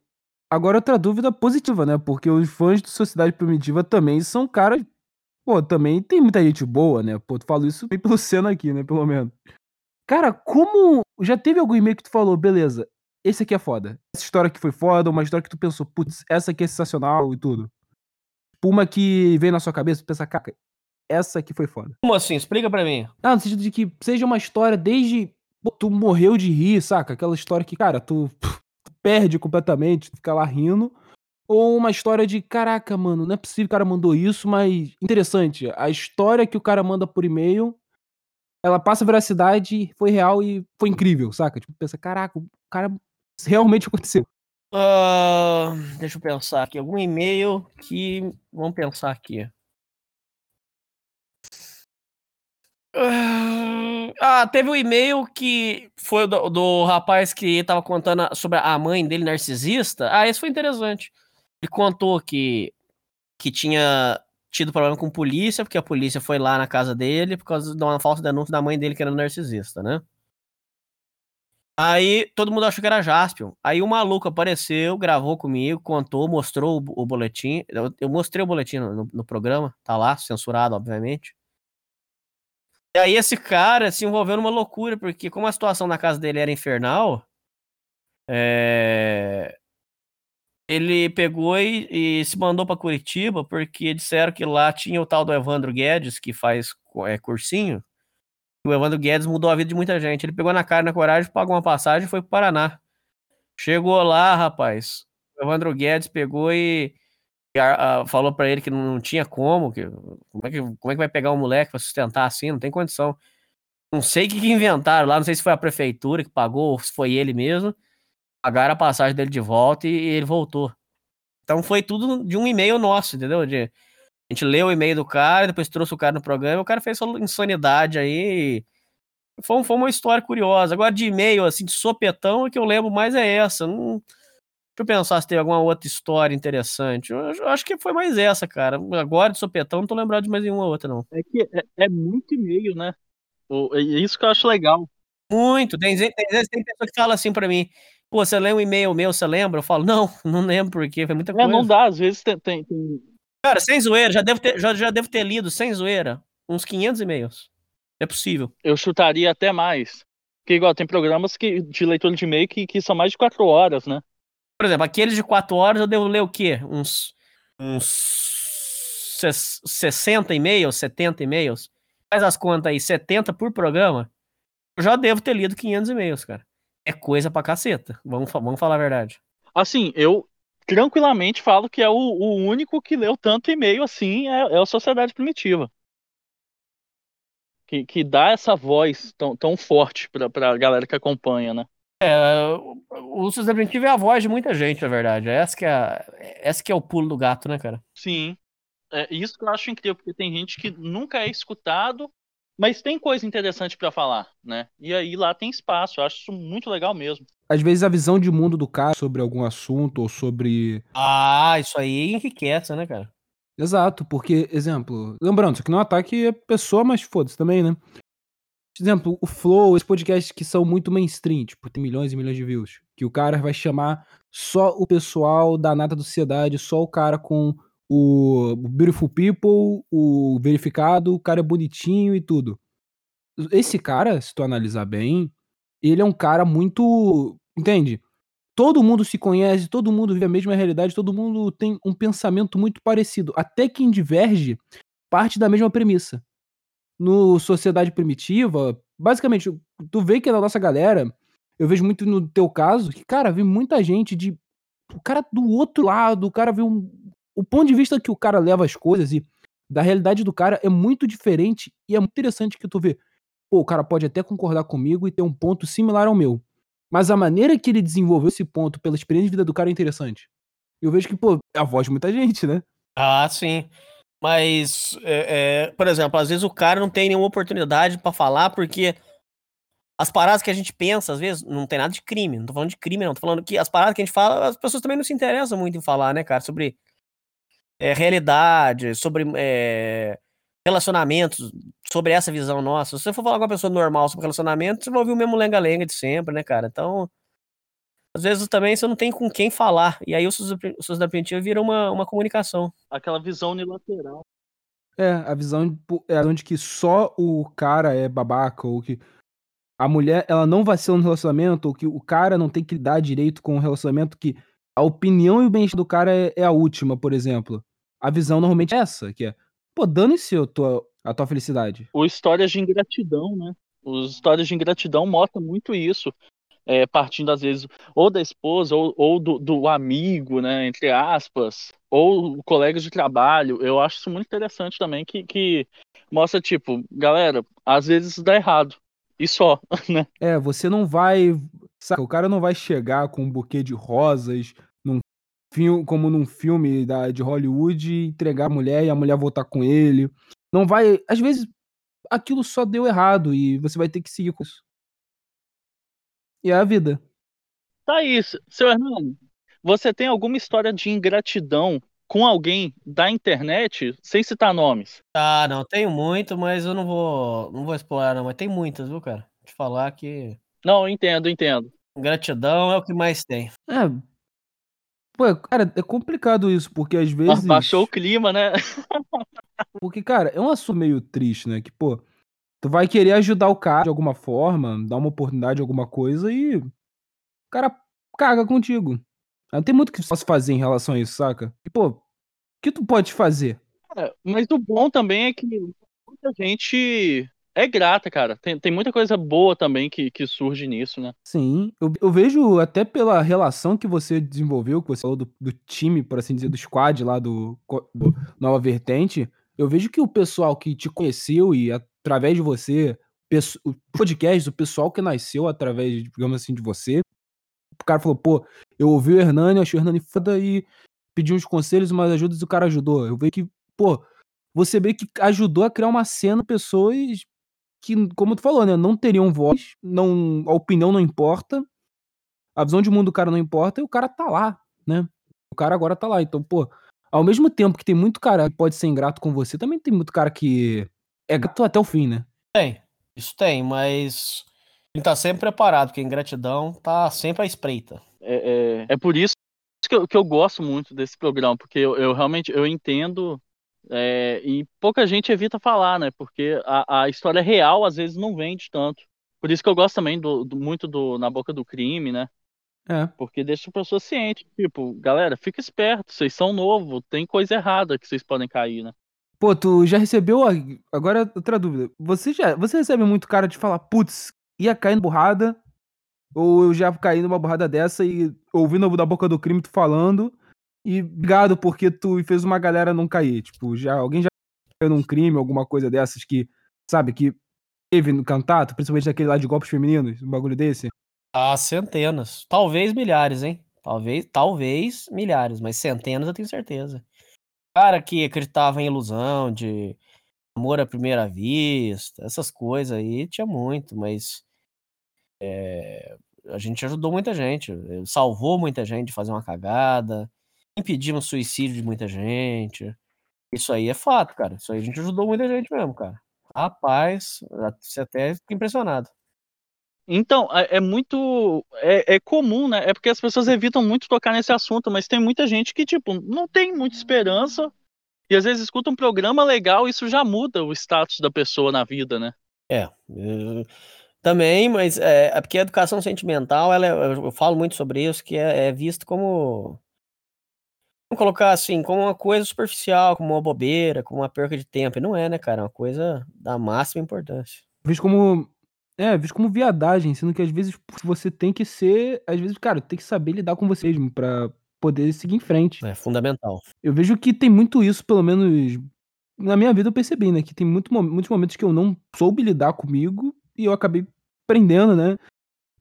agora outra dúvida positiva, né? Porque os fãs de Sociedade Primitiva também são caras. Pô, também tem muita gente boa, né? Pô, tu falo isso <laughs> bem pelo Senna aqui, né? Pelo menos. Cara, como. Já teve algum e-mail que tu falou, beleza, esse aqui é foda. Essa história aqui foi foda, uma história que tu pensou, putz, essa aqui é sensacional e tudo. Tipo, uma que veio na sua cabeça, tu pensa, cara, essa aqui foi foda. Como assim? Explica pra mim. Ah, no sentido de que seja uma história desde. Pô, tu morreu de rir, saca? Aquela história que, cara, tu, tu perde completamente, tu fica lá rindo. Ou uma história de, caraca, mano, não é possível que o cara mandou isso, mas interessante. A história que o cara manda por e-mail, ela passa veracidade, foi real e foi incrível, saca? Tipo, pensa, caraca, o cara realmente <laughs> aconteceu. Uh, deixa eu pensar aqui. Algum e-mail que. Vamos pensar aqui. Ah, teve um e-mail que foi do, do, rapaz que tava contando sobre a mãe dele narcisista. Ah, esse foi interessante. Ele contou que, que tinha tido problema com polícia, porque a polícia foi lá na casa dele por causa de uma falsa denúncia da mãe dele que era narcisista, né? Aí todo mundo achou que era Jaspion. Aí o maluco apareceu, gravou comigo, contou, mostrou o, o boletim. Eu, eu, mostrei o boletim no, no programa, tá lá, censurado, obviamente. E aí esse cara se envolveu numa loucura, porque como a situação na casa dele era infernal, é... ele pegou e, e se mandou para Curitiba, porque disseram que lá tinha o tal do Evandro Guedes, que faz é, cursinho. O Evandro Guedes mudou a vida de muita gente. Ele pegou na cara, na coragem, pagou uma passagem e foi pro Paraná. Chegou lá, rapaz. O Evandro Guedes pegou e falou para ele que não tinha como, que, como, é que, como é que vai pegar um moleque para sustentar assim, não tem condição. Não sei o que, que inventaram lá, não sei se foi a prefeitura que pagou ou se foi ele mesmo. Pagaram a passagem dele de volta e, ele voltou. Então foi tudo de um e-mail nosso, entendeu? De, a gente leu o e-mail do cara, depois trouxe o cara no programa, o cara fez sua insanidade aí. Foi, foi uma história curiosa. Agora, de e-mail, assim, de sopetão, o que eu lembro mais é essa. Não, Deixa eu pensar se tem alguma outra história interessante. Eu, eu acho que foi mais essa, cara. Agora de sopetão, não tô lembrado de mais nenhuma outra, não. É que é, é muito e-mail, né? É isso que eu acho legal. Muito. Tem, tem tem pessoa que fala assim pra mim, pô, você lê um e-mail meu, você lembra? Eu falo, não, <laughs> não lembro porque foi muita É, coisa. não dá, às vezes tem, tem- tem- Cara, sem zoeira, já devo ter, já, já devo ter lido, sem zoeira, uns 500 e-mails. É possível. eu chutaria até mais. Porque igual, tem programas que, de leitura de e-mail que, que são mais de quatro horas, né? Por exemplo, aqueles de 4 horas eu devo ler o quê? Uns, uns ses- 60 e-mails, 70 e-mails. Faz as contas aí, 70 por programa. Eu já devo ter lido 500 e-mails, cara. É coisa pra caceta. Vamos, vamos falar a verdade. Assim, eu tranquilamente falo que é o, o único que leu tanto e-mail assim é, é a Sociedade Primitiva. Que, que dá essa voz tão, tão forte pra, pra galera que acompanha, né? É, o- Suicídio Preventivo é a voz de muita gente, na verdade. Essa que é, a- essa que é o pulo do gato, né, cara? Sim. É isso que eu acho incrível, porque tem gente que nunca é escutado, mas tem coisa interessante pra falar, né? E aí lá tem espaço, eu acho isso muito legal mesmo. Às vezes a visão de mundo do cara sobre algum assunto ou sobre. Ah, isso aí enriquece, né, cara? Exato, porque, exemplo, lembrando, isso aqui não é um ataque a pessoa, mas foda-se também, né? Por exemplo, o Flow, esses podcasts que são muito mainstream, tipo, tem milhões e milhões de views, que o cara vai chamar só o pessoal da nata da sociedade, só o cara com o Beautiful People, o verificado, o cara é bonitinho e tudo. Esse cara, se tu analisar bem, ele é um cara muito. Entende? Todo mundo se conhece, todo mundo vive a mesma realidade, todo mundo tem um pensamento muito parecido. Até quem diverge parte da mesma premissa. No Sociedade Primitiva, basicamente, tu vê que na nossa galera, eu vejo muito no teu caso, que, cara, vem muita gente de. O cara do outro lado, o cara vê um. O ponto de vista que o cara leva as coisas e da realidade do cara é muito diferente e é muito interessante que tu vê. Pô, o cara pode até concordar comigo e ter um ponto similar ao meu. Mas a maneira que ele desenvolveu esse ponto pela experiência de vida do cara é interessante. Eu vejo que, pô, é a voz de muita gente, né? Ah, sim. Mas, é, é, por exemplo, às vezes o cara não tem nenhuma oportunidade pra falar porque as paradas que a gente pensa, às vezes, não tem nada de crime. Não tô falando de crime, não. Tô falando que as paradas que a gente fala, as pessoas também não se interessam muito em falar, né, cara? Sobre é, realidade, sobre é, relacionamentos, sobre essa visão nossa. Se você for falar com uma pessoa normal sobre relacionamento, você vai ouvir o mesmo lenga-lenga de sempre, né, cara? Então, às vezes também você não tem com quem falar. E aí o Sociedade Primitiva vira uma, uma comunicação. Aquela visão unilateral. É, a visão é a visão de que só o cara é babaca, ou que a mulher ela não vacila no relacionamento, ou que o cara não tem que dar direito com o relacionamento, que a opinião e o bem-estar do cara é, é a última, por exemplo. A visão normalmente é essa, que é, pô, dane-se a tua, a tua felicidade. O Histórias de Ingratidão, né? Os Histórias de Ingratidão mostram muito isso. É, partindo, às vezes, ou da esposa, ou, ou do, do amigo, né? Entre aspas, ou colegas de trabalho. Eu acho isso muito interessante também, que, que mostra, tipo, galera, às vezes dá errado. E só, <laughs> né? É, você não vai. Saca, o cara não vai chegar com um buquê de rosas, como num filme da, de Hollywood, entregar a mulher e a mulher voltar com ele. Não vai. Às vezes, aquilo só deu errado e você vai ter que seguir com isso. E é a vida. Tá isso. Seu Hernani, você tem alguma história de ingratidão com alguém da internet, sem citar nomes? Ah, não, tenho muito, mas eu não vou, não vou explorar, não. Mas tem muitas, viu, cara? Te falar que Não, entendo, entendo. gratidão é o que mais tem. É. Pô, cara, é complicado isso, porque às vezes. Baixou o clima, né? <laughs> Porque, cara, é um assunto meio triste, né? Que, pô, tu vai querer ajudar o cara de alguma forma, dar uma oportunidade de alguma coisa e o cara caga contigo. Não tem muito o que possa fazer em relação a isso, saca? E, pô, o que tu pode fazer? É, mas o bom também é que muita gente é grata, cara. Tem, tem muita coisa boa também que, que surge nisso, né? Sim, eu, eu vejo até pela relação que você desenvolveu, que você falou do, do time, por assim dizer, do squad lá do, do Nova Vertente, eu vejo que o pessoal que te conheceu e através de você, o podcast, o pessoal que nasceu através, digamos assim, de você, o cara falou, pô, eu ouvi o Hernani, achei o Hernani foda e pedi uns conselhos, umas ajudas e o cara ajudou. Eu vejo que, pô, você vê que ajudou a criar uma cena, pessoas que, como tu falou, né, não teriam voz, não, a opinião não importa, a visão de mundo do cara não importa, e o cara tá lá, né? O cara agora tá lá. Então, pô, ao mesmo tempo que tem muito cara que pode ser ingrato com você, também tem muito cara que é grato até o fim, né? Tem. Isso tem, mas ele tá sempre preparado, porque ingratidão tá sempre à espreita. É, é, é por isso que eu, que eu gosto muito desse programa, porque eu, eu realmente eu entendo é, e pouca gente evita falar, né? Porque a, a história real às vezes não vende tanto. Por isso que eu gosto também do, do muito do Na Boca do Crime, né? É. Porque deixa a pessoa ciente. Tipo, galera, fica esperto, vocês são novos, tem coisa errada que vocês podem cair, né? Pô, tu já recebeu. Agora, outra dúvida. Você já. Você recebe muito cara de falar, putz, ia cair na burrada. Ou eu já caí numa burrada dessa e ouvindo da boca do crime tu falando. E obrigado porque tu fez uma galera não cair. Tipo, já alguém já caiu num crime, alguma coisa dessas que, sabe, que teve no cantato, principalmente daquele lá de golpes femininos, um bagulho desse. Há centenas, talvez milhares, hein? Talvez, talvez milhares, mas centenas eu tenho certeza. Cara que acreditava em ilusão de amor à primeira vista, essas coisas aí tinha muito, mas é, a gente ajudou muita gente, eh, salvou muita gente de fazer uma cagada, impedimos suicídio de muita gente. Isso aí é fato, cara. Isso aí a gente ajudou muita gente mesmo, cara. Rapaz, você até fica impressionado. Então, é, é muito. É, é comum, né? É porque as pessoas evitam muito tocar nesse assunto, mas tem muita gente que, tipo, não tem muita esperança. E às vezes escuta um programa legal, isso já muda o status da pessoa na vida, né? É, eu- também, mas é, é porque a educação sentimental, ela é- eu, eu falo muito sobre isso, que é, é visto como. Vamos colocar assim, como uma coisa superficial, como uma bobeira, como uma perca de tempo. E não é, né, cara? É uma coisa da máxima importância. Visto como. É, visto como viadagem, sendo que às vezes você tem que ser. Às vezes, cara, tem que saber lidar com você mesmo pra poder seguir em frente. É fundamental. Eu vejo que tem muito isso, pelo menos na minha vida eu percebi, né? Que tem muito, muitos momentos que eu não soube lidar comigo e eu acabei aprendendo, né?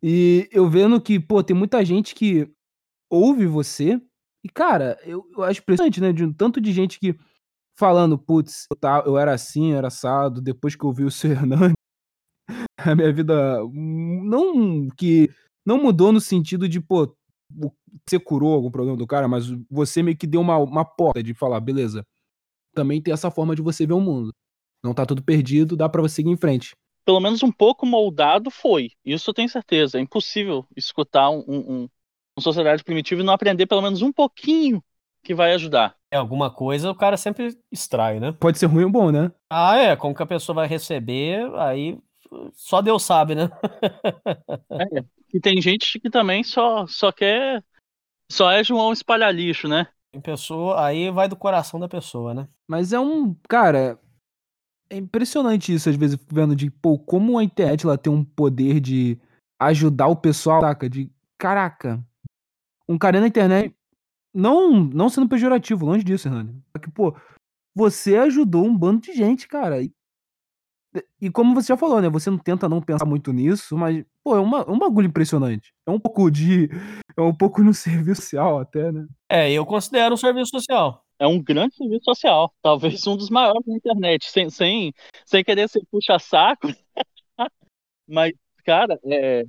E eu vendo que, pô, tem muita gente que ouve você e, cara, eu, eu acho impressionante, né? De um tanto de gente que falando, putz, eu, tá, eu era assim, eu era assado, depois que eu vi o seu <laughs> Hernani, a minha vida não que não mudou no sentido de, pô, você curou algum problema do cara, mas você meio que deu uma, uma porta de falar, beleza, também tem essa forma de você ver o mundo. Não tá tudo perdido, dá pra você seguir em frente. Pelo menos um pouco moldado foi. Isso eu tenho certeza. É impossível escutar um, um, uma sociedade primitiva e não aprender pelo menos um pouquinho que vai ajudar. É alguma coisa, o cara sempre extrai, né? Pode ser ruim ou bom, né? Ah, é, como que a pessoa vai receber, aí só Deus sabe, né? <laughs> E tem gente que também só, só quer. Só é João espalhar lixo, né? Tem pessoa, aí vai do coração da pessoa, né? Mas é um, cara, é impressionante isso às vezes vendo de, pô, como a internet ela tem um poder de ajudar o pessoal, saca? De, caraca, um cara na internet não não sendo pejorativo, longe disso, Hernani. Só que, pô, você ajudou um bando de gente, cara. E, e como você já falou, né? Você não tenta não pensar muito nisso, mas, pô, é, uma, é um bagulho impressionante. É um pouco de. É um pouco no <laughs> serviço social até, né? É, eu considero um serviço social. É um grande serviço social. Talvez um dos maiores da internet. Sem, sem, sem querer ser puxa-saco. <laughs> Mas, cara, é,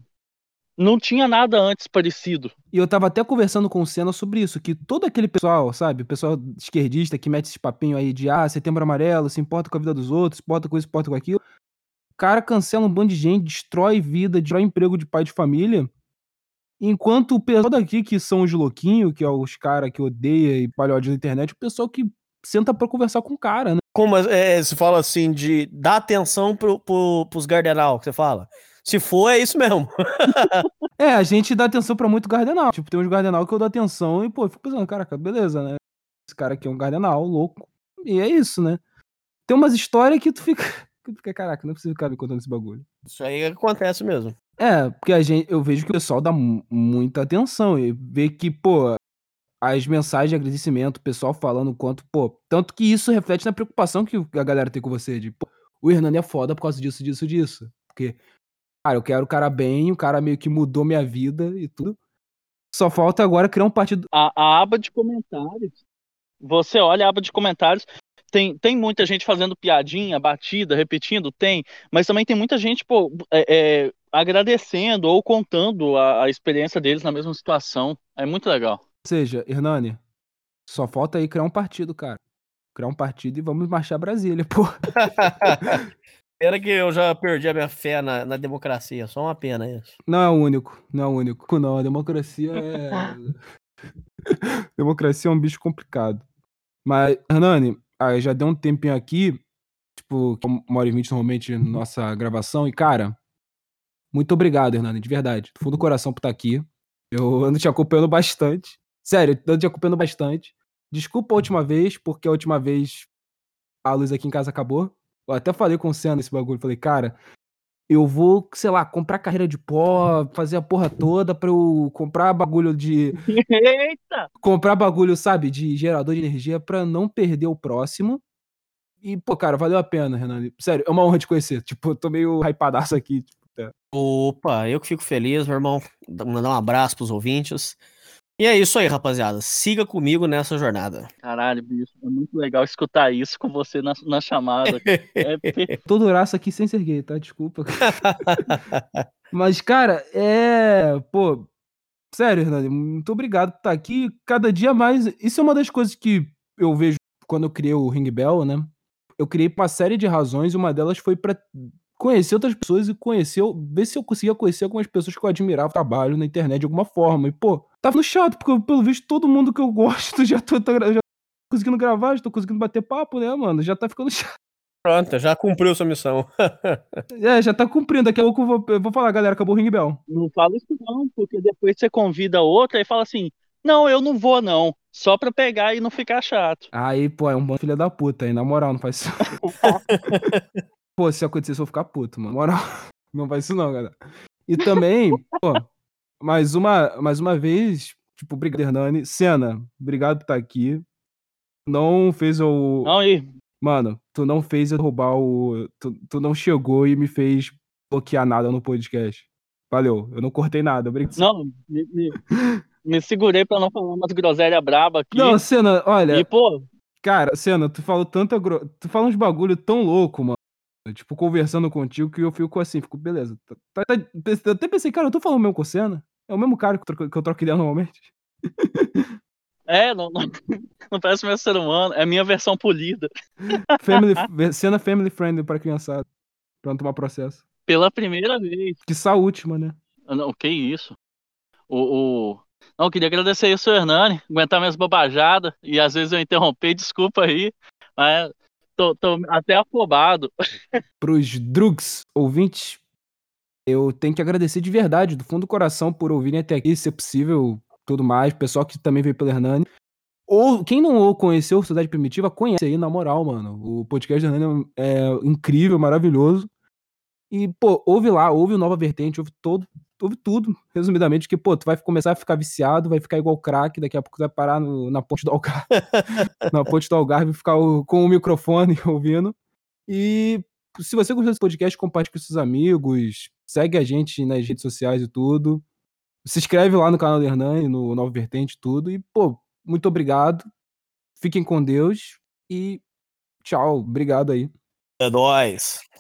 não tinha nada antes parecido. E eu tava até conversando com o Senna sobre isso, que todo aquele pessoal, sabe, o pessoal esquerdista que mete esse papinho aí de ah, setembro amarelo, se importa com a vida dos outros, se importa com isso, se importa com aquilo. O cara cancela um bando de gente, destrói vida, destrói emprego de pai de família. Enquanto o pessoal daqui, que são os louquinhos, que é os caras que odeia e palhode na internet, o pessoal que senta pra conversar com o cara, né? Como é, você fala assim, de dar atenção pro, pro, pros gardenal, que você fala. Se for, é isso mesmo. É, a gente dá atenção pra muito gardenal. Tipo, tem uns gardenal que eu dou atenção e, pô, eu fico pensando, caraca, beleza, né? Esse cara aqui é um gardenal, louco. E é isso, né? Tem umas histórias que tu fica. <laughs> Que tu fica, caraca, não é possível ficar me contando esse bagulho. Isso aí acontece mesmo. É, porque a gente, eu vejo que o pessoal dá mu- muita atenção e vê que, pô, as mensagens de agradecimento, o pessoal falando quanto, pô, tanto que isso reflete na preocupação que a galera tem com você, de, pô, o Hernani é foda por causa disso, disso, disso. Porque, cara, eu quero o cara bem, o cara meio que mudou minha vida e tudo. Só falta agora criar um partido. A, a aba de comentários. Você olha a aba de comentários. Tem, tem muita gente fazendo piadinha, batida, repetindo, tem, mas também tem muita gente, pô, é, é, agradecendo ou contando a, a experiência deles na mesma situação. É muito legal. Ou seja, Hernani, só falta aí criar um partido, cara. Criar um partido e vamos marchar Brasília, pô. <laughs> Pena que eu já perdi a minha fé na, na democracia. Só uma pena isso. Não é o único, não é o único. Não, a democracia é. <laughs> democracia é um bicho complicado. Mas, Hernani, ah, já deu um tempinho aqui, tipo, uma hora e vinte normalmente nossa gravação, e cara, muito obrigado, Hernani, de verdade. Do fundo do coração por estar aqui. Eu ando te acompanhando bastante. Sério, eu ando te acompanhando bastante. Desculpa a última vez, porque a última vez a luz aqui em casa acabou. Eu até falei com o Senna esse bagulho. Falei, cara, eu vou, sei lá, comprar carreira de pó, fazer a porra toda pra eu comprar bagulho de. <laughs> Eita! comprar bagulho, sabe, de gerador de energia pra não perder o próximo. E, pô, cara, valeu a pena, Renan. Sério, é uma honra te conhecer. <laughs> Tipo, eu tô meio hypadaço aqui. Tipo, é. Opa, eu que fico feliz, meu irmão. Mandar um abraço pros ouvintes. E é isso aí, rapaziada. Siga comigo nessa jornada. Caralho, bicho, é muito legal escutar isso com você na, na chamada. É <laughs> Tô duraço aqui sem ser gay, tá? Desculpa. <laughs> Mas, cara, é. Pô, sério, Hernani, muito obrigado por estar aqui. Cada dia mais. Isso é uma das coisas que eu vejo quando eu criei o Ring Bell, né? Eu criei por uma série de razões, e uma delas foi pra conhecer outras pessoas e conhecer, ver se eu conseguia conhecer algumas pessoas que eu admirava o trabalho na internet de alguma forma. E, pô, tá ficando chato, porque pelo visto todo mundo que eu gosto <laughs> já tô, tô- já tô conseguindo gravar, já tô conseguindo bater papo, né, mano? Já tá ficando chato. Pronto, já cumpriu sua missão. <laughs> É, já tá cumprindo. Daqui a pouco eu vou, eu vou falar, galera, acabou o Ring Bell. Não fala isso não, porque depois você convida outra e fala assim, não, eu não vou não, só pra pegar e não ficar chato. Aí, pô, é um bom filho da puta aí, na moral, não faz isso. <laughs> pô, se acontecer eu vou ficar puto, mano. Moral, <laughs> não faz isso não, galera. E também, <laughs> pô, mais uma, mais uma vez, tipo, obrigado, Hernani. Senna, obrigado por estar aqui. Não fez o. Não, e Mano, tu não fez eu roubar o. Tu, tu não chegou e me fez bloquear nada no podcast. Valeu, eu não cortei nada, obrigado. não, me, me- me segurei pra não falar umas groselhas braba aqui. Não, Senna, olha. E, pô, Cara, Senna, tu falou tanta gro... Tu fala uns bagulho tão louco, mano. Tipo, conversando contigo que eu fico assim, fico, beleza. Tá, tá- tá- eu até pensei, cara, eu tô falando mesmo com o Senna? É o mesmo cara que eu troco, que eu troco ideia normalmente? é, não, não, <laughs> não parece meu ser humano, é a minha versão polida. Family, <laughs> Senna family friendly pra criançada. Pra não tomar processo. Pela primeira vez. Que a última, né? Ah, Não, que isso? O, o... Não, eu queria agradecer aí o seu Hernani, aguentar minhas bobajadas, e às vezes eu interrompi, desculpa aí, mas tô, tô até afobado. Pros drugs ouvintes, eu tenho que agradecer de verdade, do fundo do coração, por ouvirem até aqui, se é possível, tudo mais. Pessoal que também veio pelo Hernani. Ou quem não conheceu Sociedade Primitiva, conhece aí, na moral, mano. O podcast do Hernani é incrível, maravilhoso. E, pô, ouve lá, ouve o Nova Vertente, ouve todo, ouve tudo, resumidamente, que, pô, tu vai começar a ficar viciado, vai ficar igual crack, daqui a pouco tu vai parar no- na ponte do Algarve. <laughs> na ponte do Algarve e ficar o- com o microfone <laughs> ouvindo. E se você gostou desse podcast, compartilhe com seus amigos, segue a gente nas redes sociais e tudo. Se inscreve lá no canal do Hernani, no Nova Vertente e tudo. E, pô, muito obrigado. Fiquem com Deus e tchau. Obrigado aí. É nóis.